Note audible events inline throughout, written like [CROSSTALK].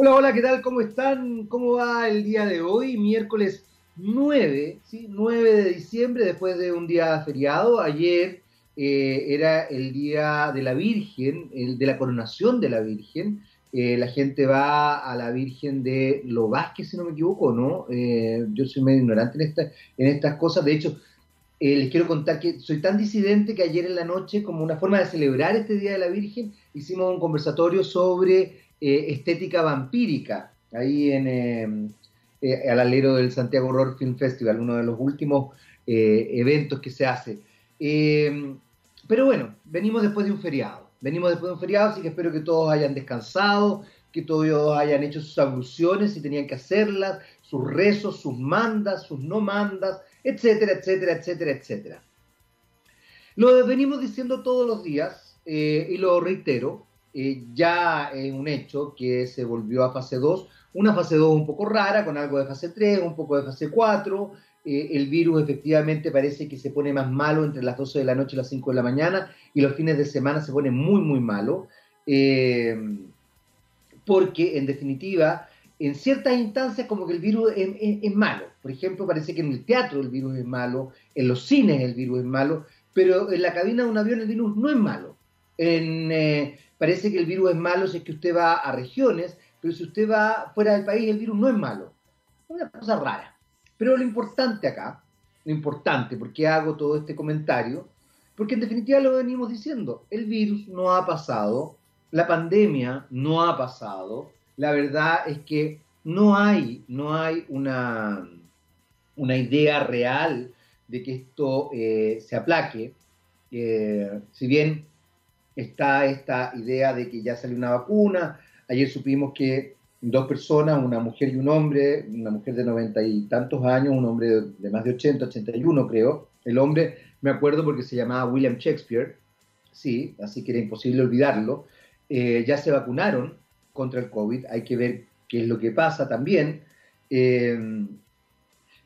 Hola, hola, ¿qué tal? ¿Cómo están? ¿Cómo va el día de hoy? Miércoles 9, ¿sí? 9 de diciembre, después de un día feriado. Ayer eh, era el día de la Virgen, el de la coronación de la Virgen. Eh, la gente va a la Virgen de Lo Vázquez, si no me equivoco, ¿no? Eh, yo soy medio ignorante en, esta, en estas cosas. De hecho, les quiero contar que soy tan disidente que ayer en la noche, como una forma de celebrar este Día de la Virgen, hicimos un conversatorio sobre estética vampírica, ahí en, em, al alero del Santiago Horror Film Festival, uno de los últimos eventos que se hace. Pero bueno, venimos después de un feriado. Venimos después de un feriado, así que espero que todos hayan descansado, que todos hayan hecho sus abluciones si tenían que hacerlas, sus rezos, sus mandas, sus no mandas, etcétera, etcétera, etcétera, etcétera. Lo venimos diciendo todos los días eh, y lo reitero, eh, ya es un hecho que se volvió a fase 2, una fase 2 un poco rara, con algo de fase 3, un poco de fase 4, eh, el virus efectivamente parece que se pone más malo entre las 12 de la noche y las 5 de la mañana y los fines de semana se pone muy, muy malo, eh, porque en definitiva, en ciertas instancias como que el virus es, malo. Por ejemplo, parece que en el teatro el virus es malo, en los cines el virus es malo, pero en la cabina de un avión el virus no es malo. Eh, parece que el virus es malo si es que usted va a regiones, pero si usted va fuera del país el virus no es malo. Es una cosa rara. Pero lo importante acá, lo importante, ¿por qué hago todo este comentario? Porque en definitiva lo venimos diciendo, el virus no ha pasado, la pandemia no ha pasado, la verdad es que no hay, no hay una, una idea real de que esto eh, se aplaque. Eh, si bien está esta idea de que ya salió una vacuna, ayer supimos que dos personas, una mujer y un hombre, una mujer de noventa y tantos años, un hombre de, más de 80, 81 creo. El hombre, me acuerdo porque se llamaba William Shakespeare, sí, así que era imposible olvidarlo. Eh, ya se vacunaron contra el COVID, hay que ver qué es lo que pasa también. Eh,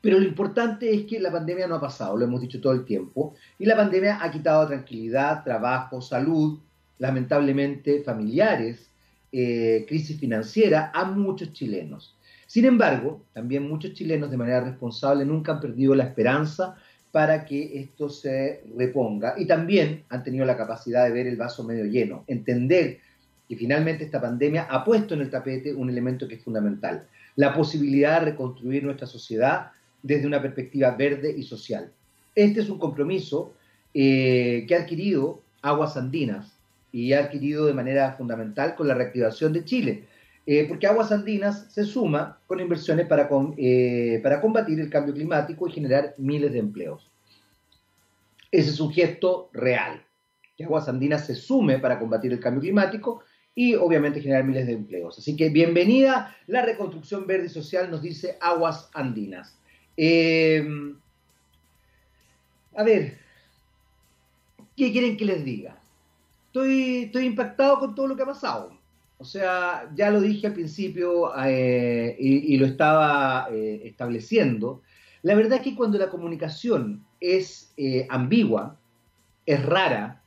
pero lo importante es que la pandemia no ha pasado, lo hemos dicho todo el tiempo, y la pandemia ha quitado tranquilidad, trabajo, salud, lamentablemente familiares, eh, crisis financiera a muchos chilenos. Sin embargo, también muchos chilenos de manera responsable nunca han perdido la esperanza para que esto se reponga y también han tenido la capacidad de ver el vaso medio lleno, entender que finalmente esta pandemia ha puesto en el tapete un elemento que es fundamental, la posibilidad de reconstruir nuestra sociedad desde una perspectiva verde y social. Este es un compromiso eh, que ha adquirido Aguas Andinas, y ha adquirido de manera fundamental con la reactivación de Chile, eh, porque Aguas Andinas se suma con inversiones para, eh, para combatir el cambio climático y generar miles de empleos. Ese es un gesto real, que Aguas Andinas se sume para combatir el cambio climático y obviamente generar miles de empleos. Así que bienvenida la reconstrucción verde y social, nos dice Aguas Andinas. Em, a ver, ¿qué quieren que les diga? Estoy, impactado con todo lo que ha pasado. O sea, ya lo dije al principio eh, y, lo estaba eh, estableciendo. La verdad es que cuando la comunicación es eh, ambigua, es rara,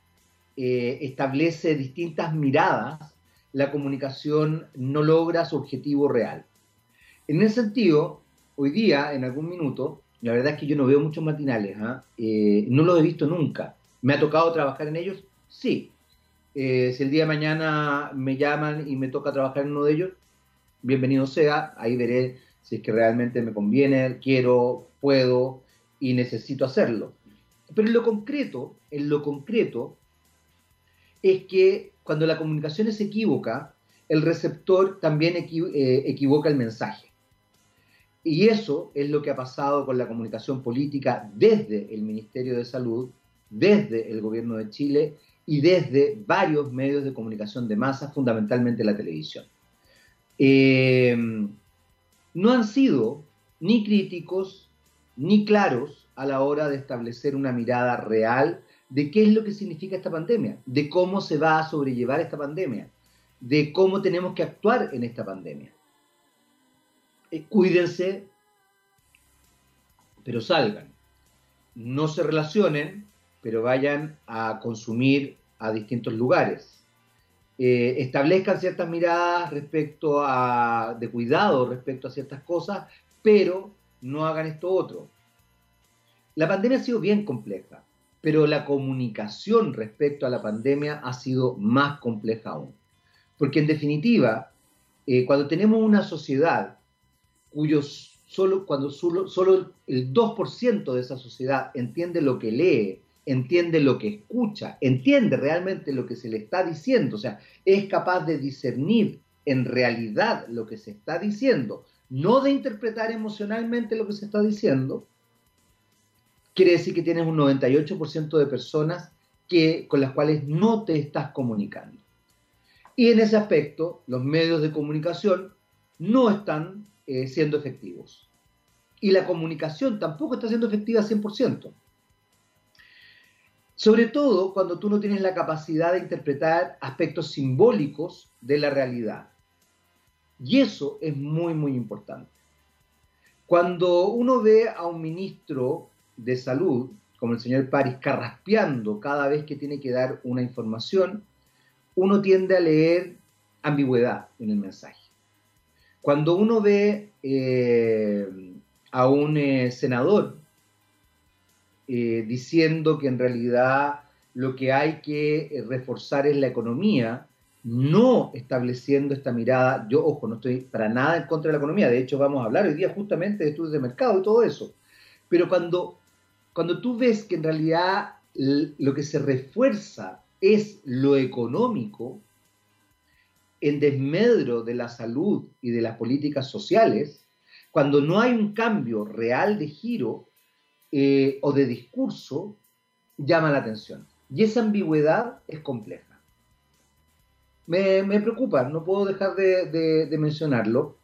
establece distintas miradas, la comunicación no logra su objetivo real. En ese sentido, hoy día, en algún minuto, la verdad es que yo no veo muchos matinales, ¿ah? no los he visto nunca. ¿Me ha tocado trabajar en ellos? Sí, eh, si el día de mañana me llaman y me toca trabajar en uno de ellos, bienvenido sea, ahí veré si es que realmente me conviene, quiero, puedo y necesito hacerlo. Pero en lo concreto, en lo concreto, es que cuando la comunicación es equívoca, el receptor también eh, equivoca el mensaje. Y eso es lo que ha pasado con la comunicación política desde el Ministerio de Salud, desde el Gobierno de Chile y desde varios medios de comunicación de masa, fundamentalmente la televisión. Eh, no han sido ni críticos ni claros a la hora de establecer una mirada real de qué es lo que significa esta pandemia, de cómo se va a sobrellevar esta pandemia, de cómo tenemos que actuar en esta pandemia. Eh, cuídense, pero salgan. No se relacionen, pero vayan a consumir a distintos lugares. eh, establezcan ciertas miradas respecto a, de cuidado respecto a ciertas cosas, pero no hagan esto otro. La pandemia ha sido bien compleja, pero la comunicación respecto a la pandemia ha sido más compleja aún. Porque en definitiva, eh, cuando tenemos una sociedad cuyos solo, cuando solo, solo el 2% de esa sociedad entiende lo que lee, entiende lo que escucha, entiende realmente lo que se le está diciendo, o sea, es capaz de discernir en realidad lo que se está diciendo, no de interpretar emocionalmente lo que se está diciendo, quiere decir que tienes un 98% de personas que, con las cuales no te estás comunicando. Y en ese aspecto, los medios de comunicación no están eh, siendo efectivos. Y la comunicación tampoco está siendo efectiva 100%. Sobre todo cuando tú no tienes la capacidad de interpretar aspectos simbólicos de la realidad. Y eso es muy, muy importante. Cuando uno ve a un ministro de salud, como el señor París, carraspeando cada vez que tiene que dar una información, uno tiende a leer ambigüedad en el mensaje. Cuando uno ve eh, a un eh, senador eh, diciendo que en realidad lo que hay que eh, reforzar es la economía, no estableciendo esta mirada, yo ojo, no estoy para nada en contra de la economía, de hecho vamos a hablar hoy día justamente de estudios de mercado y todo eso, pero cuando, cuando tú ves que en realidad lo que se refuerza es lo económico, en desmedro de la salud y de las políticas sociales, cuando no hay un cambio real de giro eh, o de discurso llama la atención. Y esa ambigüedad es compleja. Me, preocupa, no puedo dejar de, mencionarlo,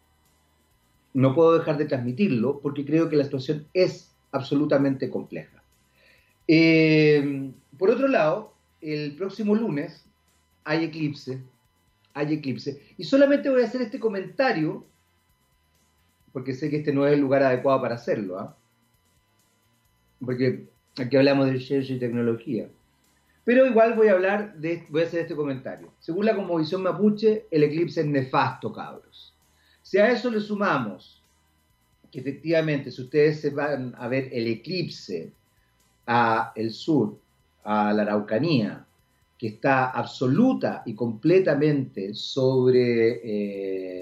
no puedo dejar de transmitirlo, porque creo que la situación es absolutamente compleja. Eh, por otro lado, el próximo lunes hay eclipse, hay eclipse, y solamente voy a hacer este comentario, porque sé que este no es el lugar adecuado para hacerlo, ¿ah? Porque aquí hablamos de ciencia y tecnología. Pero igual voy a hablar de, voy a hacer este comentario. Según la conmovisión mapuche, el eclipse es nefasto, cabros. Si a eso le sumamos que efectivamente, si ustedes se van a ver el eclipse a el sur, a la Araucanía, que está absoluta y completamente sobre,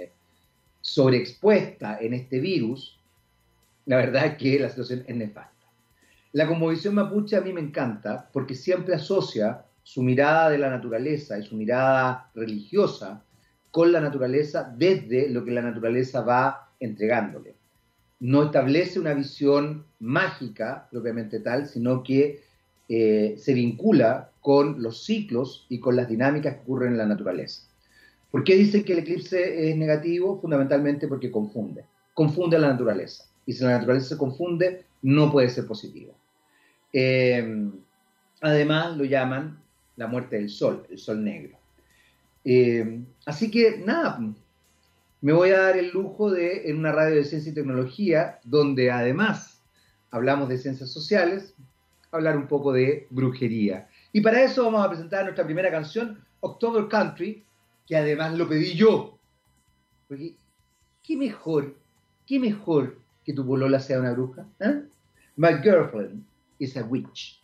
eh, sobreexpuesta en este virus, la verdad es que la situación es nefasta. La conmovisión mapuche a mí me encanta porque siempre asocia su mirada de la naturaleza y su mirada religiosa con la naturaleza desde lo que la naturaleza va entregándole. No establece una visión mágica propiamente tal, sino que eh, se vincula con los ciclos y con las dinámicas que ocurren en la naturaleza. ¿Por qué dicen que el eclipse es negativo? Fundamentalmente porque confunde. Confunde a la naturaleza. Y si la naturaleza se confunde, no puede ser positivo. Eh, además lo llaman la muerte del sol, el sol negro. Eh, así que nada, me voy a dar el lujo de, en una radio de ciencia y tecnología, donde además hablamos de ciencias sociales, hablar un poco de brujería. Y para eso vamos a presentar nuestra primera canción, October Country, que además lo pedí yo. Porque, ¿qué mejor, qué mejor que tu polola sea una bruja? ¿eh? My girlfriend is a witch.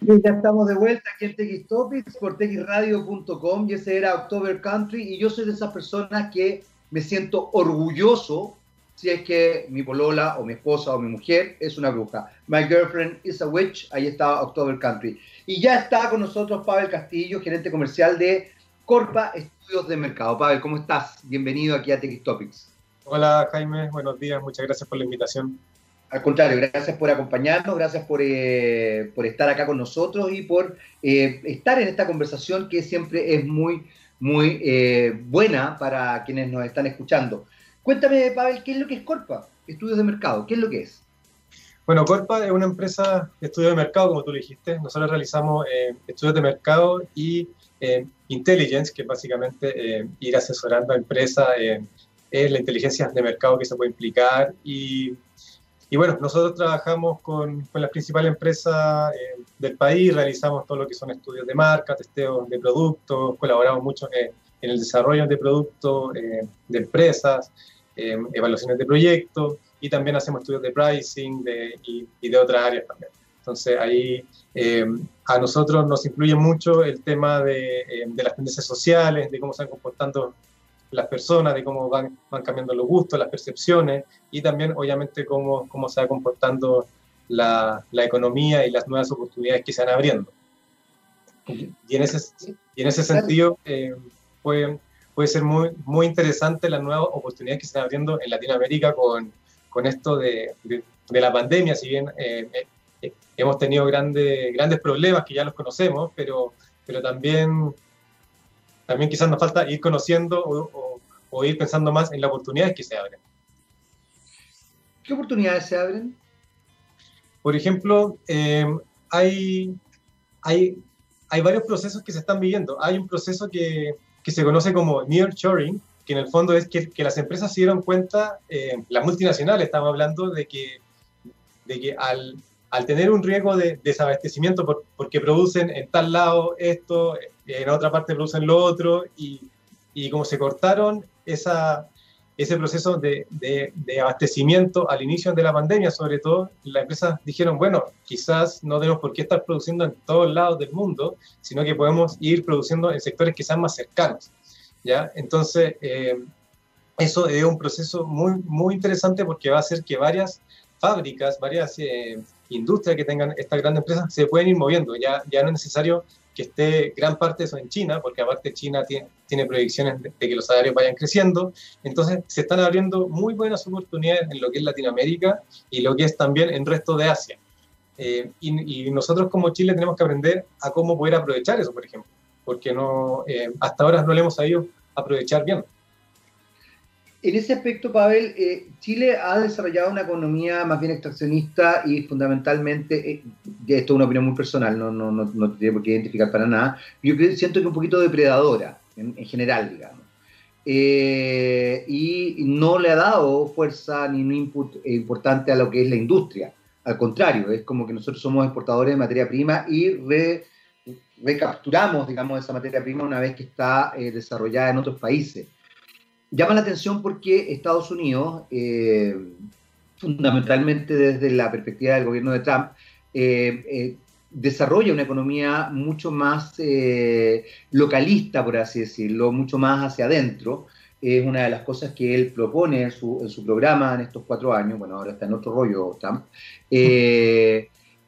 Y ya estamos de vuelta aquí en TX Topics por texradio.com y ese era October Country y yo soy de esas personas que me siento orgulloso si es que mi polola o mi esposa o mi mujer es una bruja. My girlfriend is a witch, ahí está October Country. Y ya está con nosotros Pavel Castillo, gerente comercial de Corpa Estudios de Mercado. Pavel, ¿cómo estás? Bienvenido aquí a TX Topics. Hola Jaime, buenos días, muchas gracias por la invitación. Al contrario, gracias por acompañarnos, gracias por, eh, por estar acá con nosotros y por eh, estar en esta conversación que siempre es muy, muy eh, buena para quienes nos están escuchando. Cuéntame, Pavel, ¿qué es lo que es Corpa? Estudios de mercado, ¿qué es lo que es? Bueno, Corpa es una empresa de estudios de mercado, como tú lo dijiste. Nosotros realizamos estudios de mercado y intelligence, que es básicamente ir asesorando a empresas en la inteligencia de mercado que se puede implicar y y bueno, nosotros trabajamos con, con las principales empresas eh, del país, realizamos todo lo que son estudios de marca, testeos de productos, colaboramos mucho en, el desarrollo de productos, eh, de empresas, eh, evaluaciones de proyectos y también hacemos estudios de pricing de, y, y, de otras áreas también. Entonces ahí a nosotros nos influye mucho el tema de, de las tendencias sociales, de cómo se están comportando las personas, de cómo van, van cambiando los gustos, las percepciones y también obviamente cómo, cómo se va comportando la, la, economía y las nuevas oportunidades que se van abriendo. Y en ese, y en ese sentido eh, puede, puede ser muy, muy interesante las nuevas oportunidades que se están abriendo en Latinoamérica con, con esto de, de, la pandemia, si bien eh, eh, hemos tenido grandes, grandes problemas que ya los conocemos, pero, pero también también quizás nos falta ir conociendo o, ir pensando más en las oportunidades que se abren. ¿Qué oportunidades se abren? Por ejemplo, eh, hay, hay, hay varios procesos que se están viviendo. Hay un proceso que, que se conoce como nearshoring, que en el fondo es que, que las empresas se dieron cuenta, eh, las multinacionales, estamos hablando de que, de que al, al tener un riesgo de desabastecimiento porque producen en tal lado esto, en otra parte producen lo otro, y, y como se cortaron esa, ese proceso de, de, abastecimiento al inicio de la pandemia, sobre todo, las empresas dijeron, bueno, quizás no tenemos por qué estar produciendo en todos lados del mundo, sino que podemos ir produciendo en sectores que sean más cercanos. ¿ya? Entonces, eh, eso es un proceso muy, muy interesante porque va a hacer que varias fábricas, varias eh, industrias que tengan estas grandes empresas se pueden ir moviendo. Ya, ya no es necesario que esté gran parte de eso en China, porque aparte China tiene, tiene proyecciones de, que los salarios vayan creciendo. Entonces se están abriendo muy buenas oportunidades en lo que es Latinoamérica y lo que es también en resto de Asia. Eh, y, nosotros como Chile tenemos que aprender a cómo poder aprovechar eso, por ejemplo, porque no, eh, hasta ahora no le hemos sabido aprovechar bien. En ese aspecto, Pavel, eh, Chile ha desarrollado una economía más bien extraccionista y fundamentalmente, eh, esto es una opinión muy personal, no, no, no, no tiene por qué identificar para nada, yo siento que un poquito depredadora en, en general, digamos. Eh, y no le ha dado fuerza ni un input importante a lo que es la industria. Al contrario, es como que nosotros somos exportadores de materia prima y recapturamos, digamos, esa materia prima una vez que está desarrollada en otros países llama la atención porque Estados Unidos, eh, fundamentalmente desde la perspectiva del gobierno de Trump, eh, eh, desarrolla una economía mucho más localista, por así decirlo, mucho más hacia adentro. Es una de las cosas que él propone en su, en su programa en estos cuatro años. Bueno, ahora está en otro rollo Trump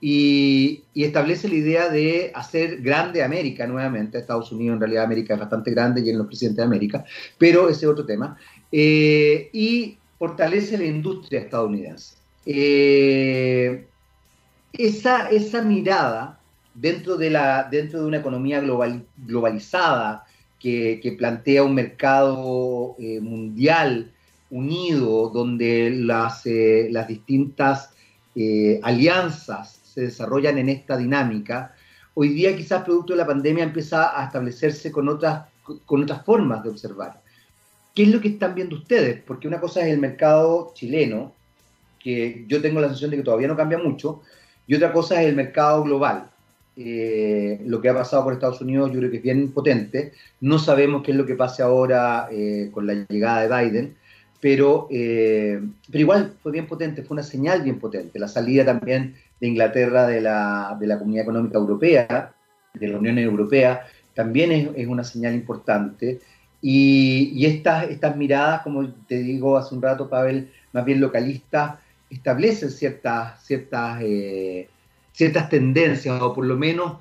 y, establece la idea de hacer grande América nuevamente. Estados Unidos, en realidad, América es bastante grande y en los presidentes de América, pero ese es otro tema. Eh, y fortalece la industria estadounidense. Eh, esa, esa mirada dentro de, la, dentro de una economía global, globalizada que, plantea un mercado eh, mundial unido, donde las, las distintas alianzas se desarrollan en esta dinámica, hoy día quizás producto de la pandemia empieza a establecerse con otras, con otras formas de observar. ¿Qué es lo que están viendo ustedes? Porque una cosa es el mercado chileno, que yo tengo la sensación de que todavía no cambia mucho, y otra cosa es el mercado global. Eh, lo que ha pasado por Estados Unidos yo creo que es bien potente. No sabemos qué es lo que pase ahora eh, con la llegada de Biden, pero, eh, pero igual fue bien potente, fue una señal bien potente. La salida también de Inglaterra de la, de la Comunidad Económica Europea, de la Unión Europea, también es, es una señal importante. Y, y, estas, estas miradas, como te digo hace un rato, Pavel, más bien localistas, establecen ciertas, ciertas, eh, ciertas tendencias, o por lo menos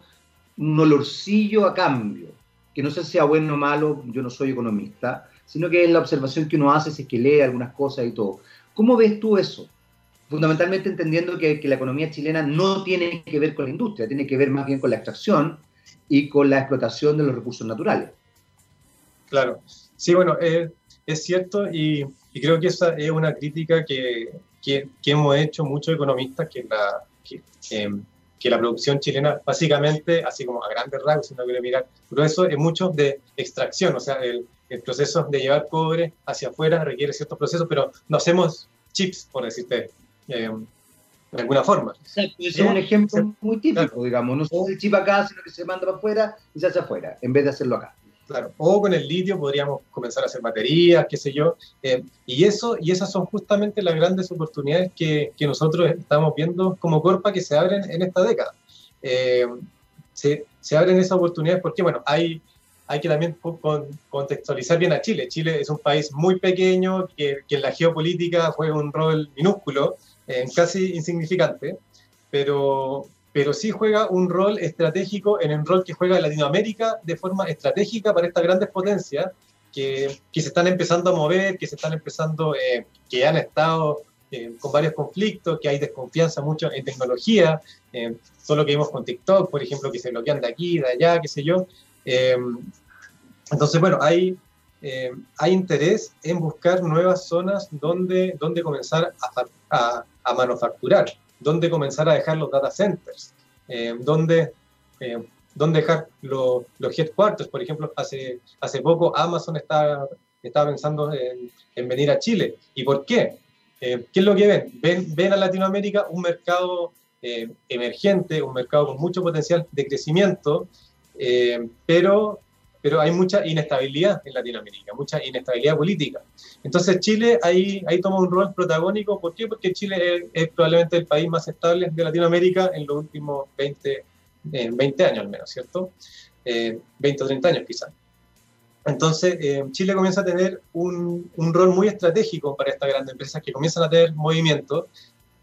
un olorcillo a cambio, que no sé si sea bueno o malo, yo no soy economista, sino que es la observación que uno hace si es que lee algunas cosas y todo. ¿Cómo ves tú eso? Fundamentalmente entendiendo que, la economía chilena no tiene que ver con la industria, tiene que ver más bien con la extracción y con la explotación de los recursos naturales. Claro, sí, bueno, es cierto y, creo que esa es una crítica que, que, hemos hecho muchos economistas, que la, que, la producción chilena, básicamente, así como a grandes rasgos, si uno quiere mirar, pero eso es mucho de extracción, o sea, el, el proceso de llevar cobre hacia afuera requiere ciertos procesos, pero no hacemos chips, por decirte, de alguna forma. Exacto, es un ejemplo muy típico, digamos. No se hace el chip acá, sino que se manda para afuera y se hace afuera, en vez de hacerlo acá. Claro, o con el litio podríamos comenzar a hacer baterías, qué sé yo. Eh, y, eso, y esas son justamente las grandes oportunidades que, que, nosotros estamos viendo como Corpa que se abren en esta década. Eh, se, se, abren esas oportunidades porque, bueno, hay, hay que también con, contextualizar bien a Chile. Chile es un país muy pequeño que, que en la geopolítica juega un rol minúsculo casi insignificante, pero, pero sí juega un rol estratégico en el rol que juega Latinoamérica de forma estratégica para estas grandes potencias que, que se están empezando a mover, que se están empezando, eh, que han estado eh, con varios conflictos, que hay desconfianza mucho en tecnología, eh, solo que vimos con TikTok, por ejemplo, que se bloquean de aquí, de allá, qué sé yo. entonces, bueno, hay, hay interés en buscar nuevas zonas donde, donde comenzar a, a manufacturar, dónde comenzar a dejar los data centers, eh, dónde, eh, dónde dejar los headquarters. Por ejemplo, hace, hace poco Amazon estaba, estaba pensando en, en venir a Chile. ¿Y por qué? Eh, ¿Qué es lo que ven? ven? Ven a Latinoamérica un mercado eh, emergente, un mercado con mucho potencial de crecimiento, pero pero hay mucha inestabilidad en Latinoamérica, mucha inestabilidad política. Entonces Chile ahí, ahí toma un rol protagónico. ¿Por qué? Porque Chile es, probablemente el país más estable de Latinoamérica en los últimos 20, 20 años al menos, ¿cierto? 20 o 30 años quizás. Entonces, eh, Chile comienza a tener un, un, rol muy estratégico para estas grandes empresas que comienzan a tener movimiento,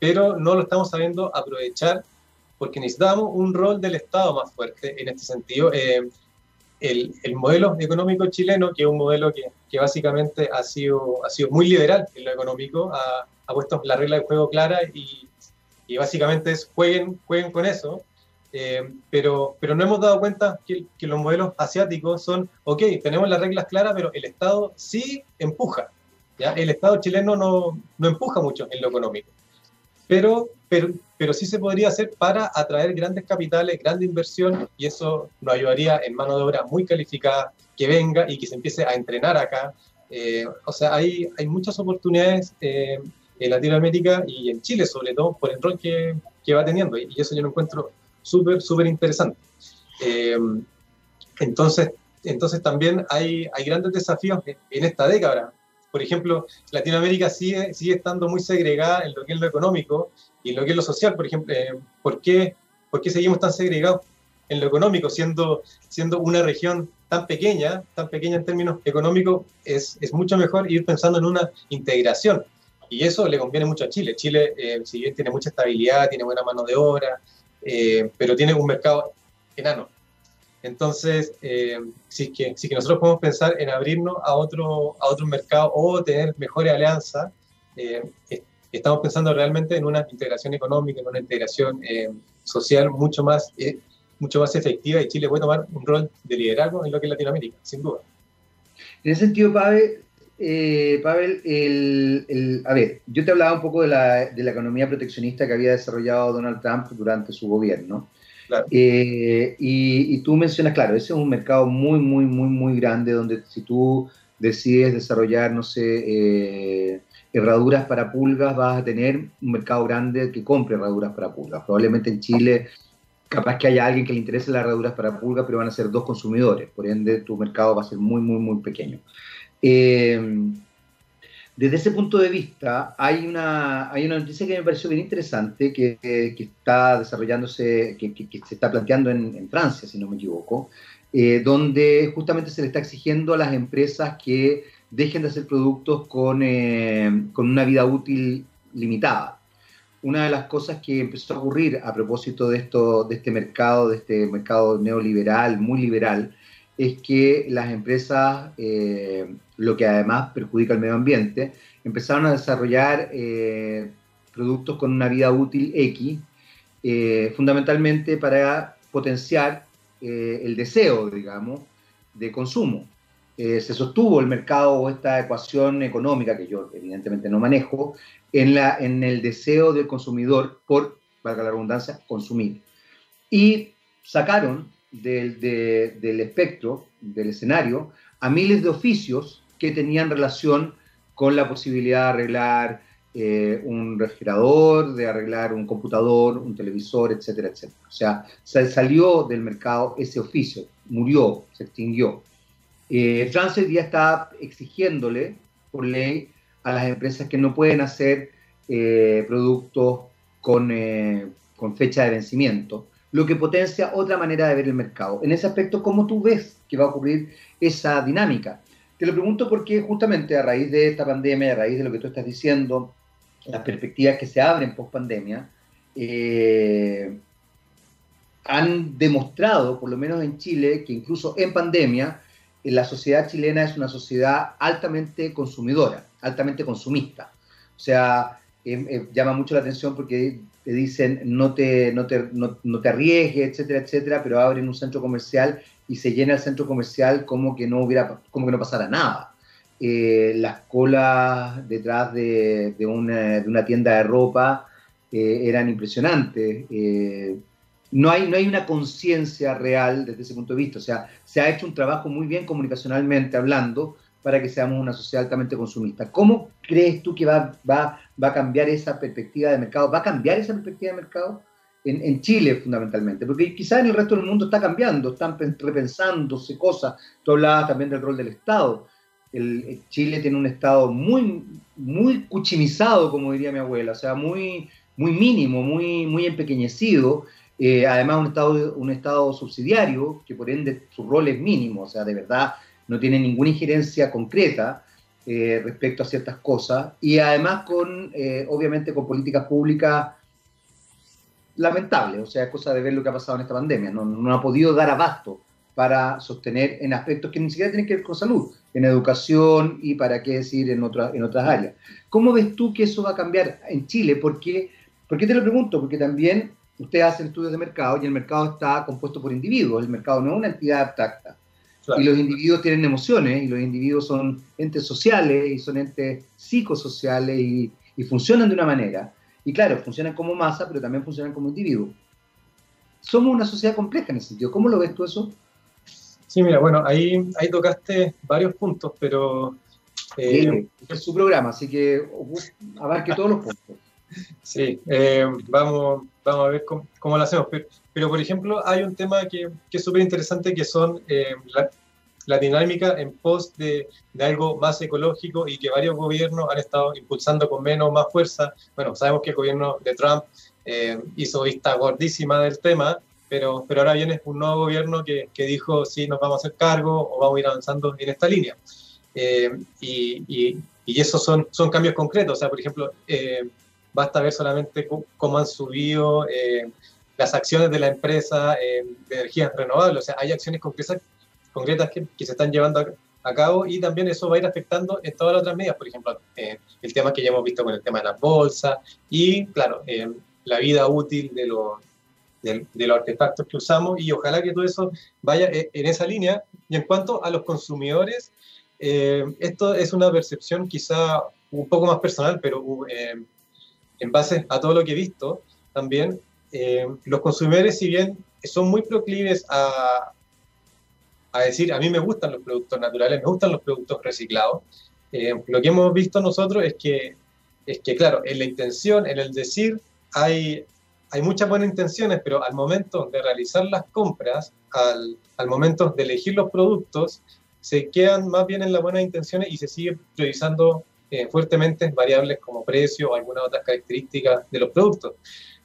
pero no lo estamos sabiendo aprovechar porque necesitamos un rol del Estado más fuerte en este sentido. Eh, el, el, modelo económico chileno, que es un modelo que, que, básicamente ha sido, ha sido muy liberal en lo económico, ha, ha puesto la regla de juego clara y, y, básicamente es jueguen, jueguen con eso. Eh, pero, pero no hemos dado cuenta que, que, los modelos asiáticos son, ok, tenemos las reglas claras, pero el Estado sí empuja. ¿ya? El Estado chileno no, no empuja mucho en lo económico. Pero, pero, pero sí se podría hacer para atraer grandes capitales, grande inversión, y eso nos ayudaría en mano de obra muy calificada que venga y que se empiece a entrenar acá. Eh, o sea, hay, hay muchas oportunidades eh, en Latinoamérica y en Chile, sobre todo, por el rol que, que va teniendo, y eso yo lo encuentro súper, súper interesante. Eh, entonces, entonces también hay, hay grandes desafíos en esta década. Por ejemplo, Latinoamérica sigue, sigue estando muy segregada en lo que es lo económico y lo que es lo social, por ejemplo, eh, ¿por, qué, ¿por, qué, seguimos tan segregados en lo económico, siendo, siendo una región tan pequeña, tan pequeña en términos económicos, es, es mucho mejor ir pensando en una integración. Y eso le conviene mucho a Chile. Chile, eh, si bien tiene mucha estabilidad, tiene buena mano de obra, eh, pero tiene un mercado enano. Entonces, eh, si, que, si que nosotros podemos pensar en abrirnos a otro, a otro mercado o tener mejores alianzas, eh, estamos pensando realmente en una integración económica, en una integración eh, social mucho más, eh, mucho más efectiva y Chile puede tomar un rol de liderazgo en lo que es Latinoamérica, sin duda. En ese sentido, Pavel, eh, Pavel el, el, a ver, yo te hablaba un poco de la, de la, economía proteccionista que había desarrollado Donald Trump durante su gobierno. Claro. Eh, y, tú mencionas, claro, ese es un mercado muy, muy, muy, muy grande donde si tú decides desarrollar, no sé, eh, herraduras para pulgas, vas a tener un mercado grande que compre herraduras para pulgas. Probablemente en Chile, capaz que haya alguien que le interese las herraduras para pulgas, pero van a ser dos consumidores, por ende tu mercado va a ser muy, muy, muy pequeño. Eh, desde ese punto de vista, hay una, hay una noticia que me pareció bien interesante, que, que, está desarrollándose, que, que, se está planteando en, en, Francia, si no me equivoco, eh, donde justamente se le está exigiendo a las empresas que dejen de hacer productos con, eh, con una vida útil limitada. Una de las cosas que empezó a ocurrir a propósito de, esto, de este mercado, de este mercado neoliberal, muy liberal, es que las empresas, eh, lo que además perjudica al medio ambiente, empezaron a desarrollar eh, productos con una vida útil X, eh, fundamentalmente para potenciar el deseo, digamos, de consumo. Se sostuvo el mercado o esta ecuación económica, que yo evidentemente no manejo, en, la, en el deseo del consumidor por, valga la redundancia, consumir. Y sacaron del, de, del espectro, del escenario, a miles de oficios que tenían relación con la posibilidad de arreglar eh, un refrigerador, de arreglar un computador, un televisor, etcétera, etcétera. O sea, salió del mercado ese oficio, murió, se extinguió. Eh, Francia hoy está exigiéndole por ley a las empresas que no pueden hacer eh, productos con, eh, con fecha de vencimiento, lo que potencia otra manera de ver el mercado. En ese aspecto, ¿cómo tú ves que va a ocurrir esa dinámica? Te lo pregunto porque justamente a raíz de esta pandemia, a raíz de lo que tú estás diciendo, las perspectivas que se abren post pandemia, eh, han demostrado, por lo menos en Chile, que incluso en pandemia, la sociedad chilena es una sociedad altamente consumidora, altamente consumista. O sea, em, em, llama mucho la atención porque te dicen no te, no te, no, te arriesgues, etcétera, etcétera, pero abren un centro comercial y se llena el centro comercial como que no hubiera, como que no pasara nada. Eh, las colas detrás de, de, una, de, una, tienda de ropa eh, eran impresionantes. Eh, no hay, no hay una conciencia real desde ese punto de vista. O sea, se ha hecho un trabajo muy bien comunicacionalmente hablando para que seamos una sociedad altamente consumista. ¿Cómo crees tú que va, va, va a cambiar esa perspectiva de mercado? ¿Va a cambiar esa perspectiva de mercado? En, en, Chile fundamentalmente, porque quizás en el resto del mundo está cambiando, están repensándose cosas. Tú hablabas también del rol del Estado. El, Chile tiene un Estado muy, muy cuchimizado, como diría mi abuela, o sea, muy, muy mínimo, muy, muy empequeñecido, eh, además un estado, un estado subsidiario, que por ende su rol es mínimo, o sea, de verdad no tiene ninguna injerencia concreta eh, respecto a ciertas cosas, y además con, eh, obviamente, con políticas públicas lamentables, o sea, es cosa de ver lo que ha pasado en esta pandemia, no, no ha podido dar abasto para sostener en aspectos que ni siquiera tienen que ver con salud, en educación y para qué decir en, otras en otras áreas. ¿Cómo ves tú que eso va a cambiar en Chile? ¿Por qué, ¿Por qué te lo pregunto? Porque también ustedes hacen estudios de mercado y el mercado está compuesto por individuos, el mercado no es una entidad abstracta. Y los individuos tienen emociones y los individuos son entes sociales y son entes psicosociales y, y funcionan de una manera. Y claro, funcionan como masa, pero también funcionan como individuos. Somos una sociedad compleja en ese sentido. ¿Cómo lo ves tú eso? Sí, mira, bueno, ahí, ahí tocaste varios puntos, pero... Eh, es su programa, así que abarque todos los puntos. [LAUGHS] Sí, eh, vamos, vamos a ver cómo, lo hacemos. Pero, por ejemplo, hay un tema que, que es súper interesante que son eh, la, dinámica en pos de, de, algo más ecológico y que varios gobiernos han estado impulsando con menos o más fuerza. Bueno, sabemos que el gobierno de Trump eh, hizo vista gordísima del tema, pero, pero ahora viene un nuevo gobierno que, que dijo sí, nos vamos a hacer cargo o vamos a ir avanzando en esta línea. y, y, y, esos son, son cambios concretos. O sea, por ejemplo, basta ver solamente cómo han subido eh, las acciones de la empresa eh, de energías renovables. O sea, hay acciones concretas, concretas que, se están llevando a, cabo y también eso va a ir afectando en todas las otras medidas. Por ejemplo, eh, el tema que ya hemos visto con el tema de las bolsas y, claro, la vida útil de los, de, de, los artefactos que usamos y ojalá que todo eso vaya en esa línea. Y en cuanto a los consumidores, esto es una percepción quizá un poco más personal, pero en base a todo lo que he visto, también eh, los consumidores, si bien son muy proclives a, decir, a mí me gustan los productos naturales, me gustan los productos reciclados, eh, lo que hemos visto nosotros es que, es que, claro, en la intención, en el decir, hay, hay muchas buenas intenciones, pero al momento de realizar las compras, al, al momento de elegir los productos, se quedan más bien en las buenas intenciones y se sigue priorizando eh, fuertemente variables como precio o algunas otras características de los productos.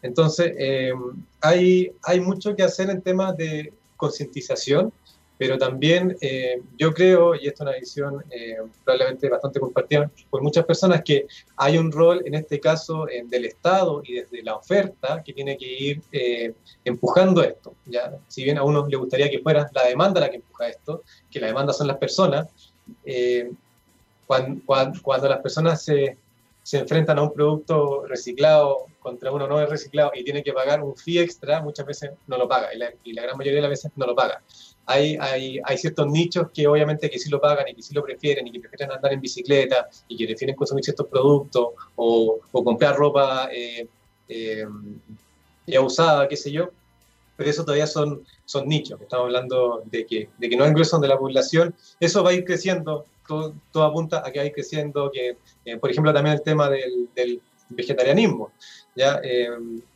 Entonces, eh, hay, hay mucho que hacer en temas de concientización, pero también eh, yo creo, y esto es una visión probablemente bastante compartida por muchas personas, que hay un rol en este caso del Estado y desde la oferta que tiene que ir empujando esto. ¿ya? Si bien a uno le gustaría que fuera la demanda la que empuja esto, que la demanda son las personas, cuando, cuando, las personas se, se, enfrentan a un producto reciclado contra uno no reciclado y tiene que pagar un fee extra, muchas veces no lo paga y la, y la gran mayoría de las veces no lo paga. Hay, hay, hay, ciertos nichos que obviamente que sí lo pagan y que sí lo prefieren y que prefieren andar en bicicleta y que prefieren consumir ciertos productos o, o comprar ropa eh, eh, ya usada, qué sé yo. Pero eso todavía son, son nichos. Estamos hablando de que, de que no grueso de la población. Eso va a ir creciendo, todo, todo apunta a que va a ir creciendo, que, eh, por ejemplo, también el tema del, del vegetarianismo. ¿ya? Eh,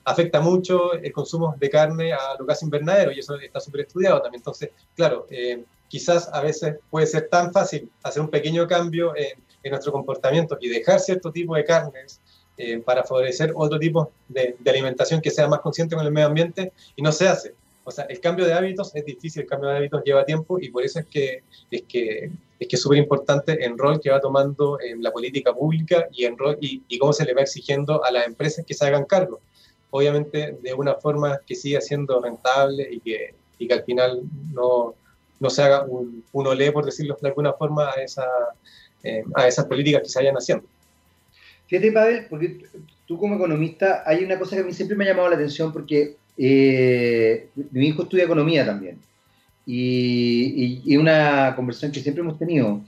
afecta mucho el consumo de carne a los gases invernaderos y eso está súper estudiado también. Entonces, claro, eh, quizás a veces puede ser tan fácil hacer un pequeño cambio en, en nuestro comportamiento y dejar cierto tipo de carnes eh, para favorecer otro tipo de, alimentación que sea más consciente con el medio ambiente y no se hace. O sea, el cambio de hábitos es difícil, el cambio de hábitos lleva tiempo y por eso es que es que es que es súper importante el rol que va tomando en la política pública y, en rol, y, y cómo se le va exigiendo a las empresas que se hagan cargo. Obviamente de una forma que siga siendo rentable y que, y que al final no, no se haga un, un olé, por decirlo de alguna forma, a, esa, eh, a esas políticas que se vayan haciendo. Fíjate, Pavel, porque tú como economista, hay una cosa que a mí siempre me ha llamado la atención porque eh, mi hijo estudia economía también. Y, y, y, una conversación que siempre hemos tenido.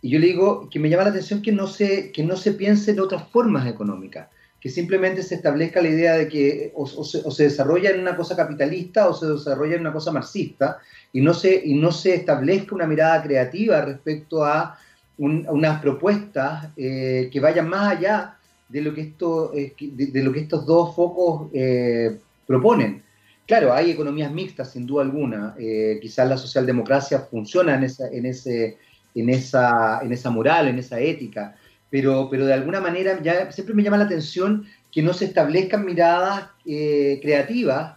Y yo le digo que me llama la atención que no se, que no se piense en otras formas económicas, que simplemente se establezca la idea de que o, se, o, se, desarrolla en una cosa capitalista o se desarrolla en una cosa marxista y no se, y no se establezca una mirada creativa respecto a, unas propuestas eh, que vayan más allá de lo que, eh, de, lo que estos dos focos eh, proponen. Claro, hay economías mixtas, sin duda alguna. Quizás la socialdemocracia funciona en esa, en, ese, en, esa, en esa moral, en esa ética, pero, pero de alguna manera ya siempre me llama la atención que no se establezcan miradas creativas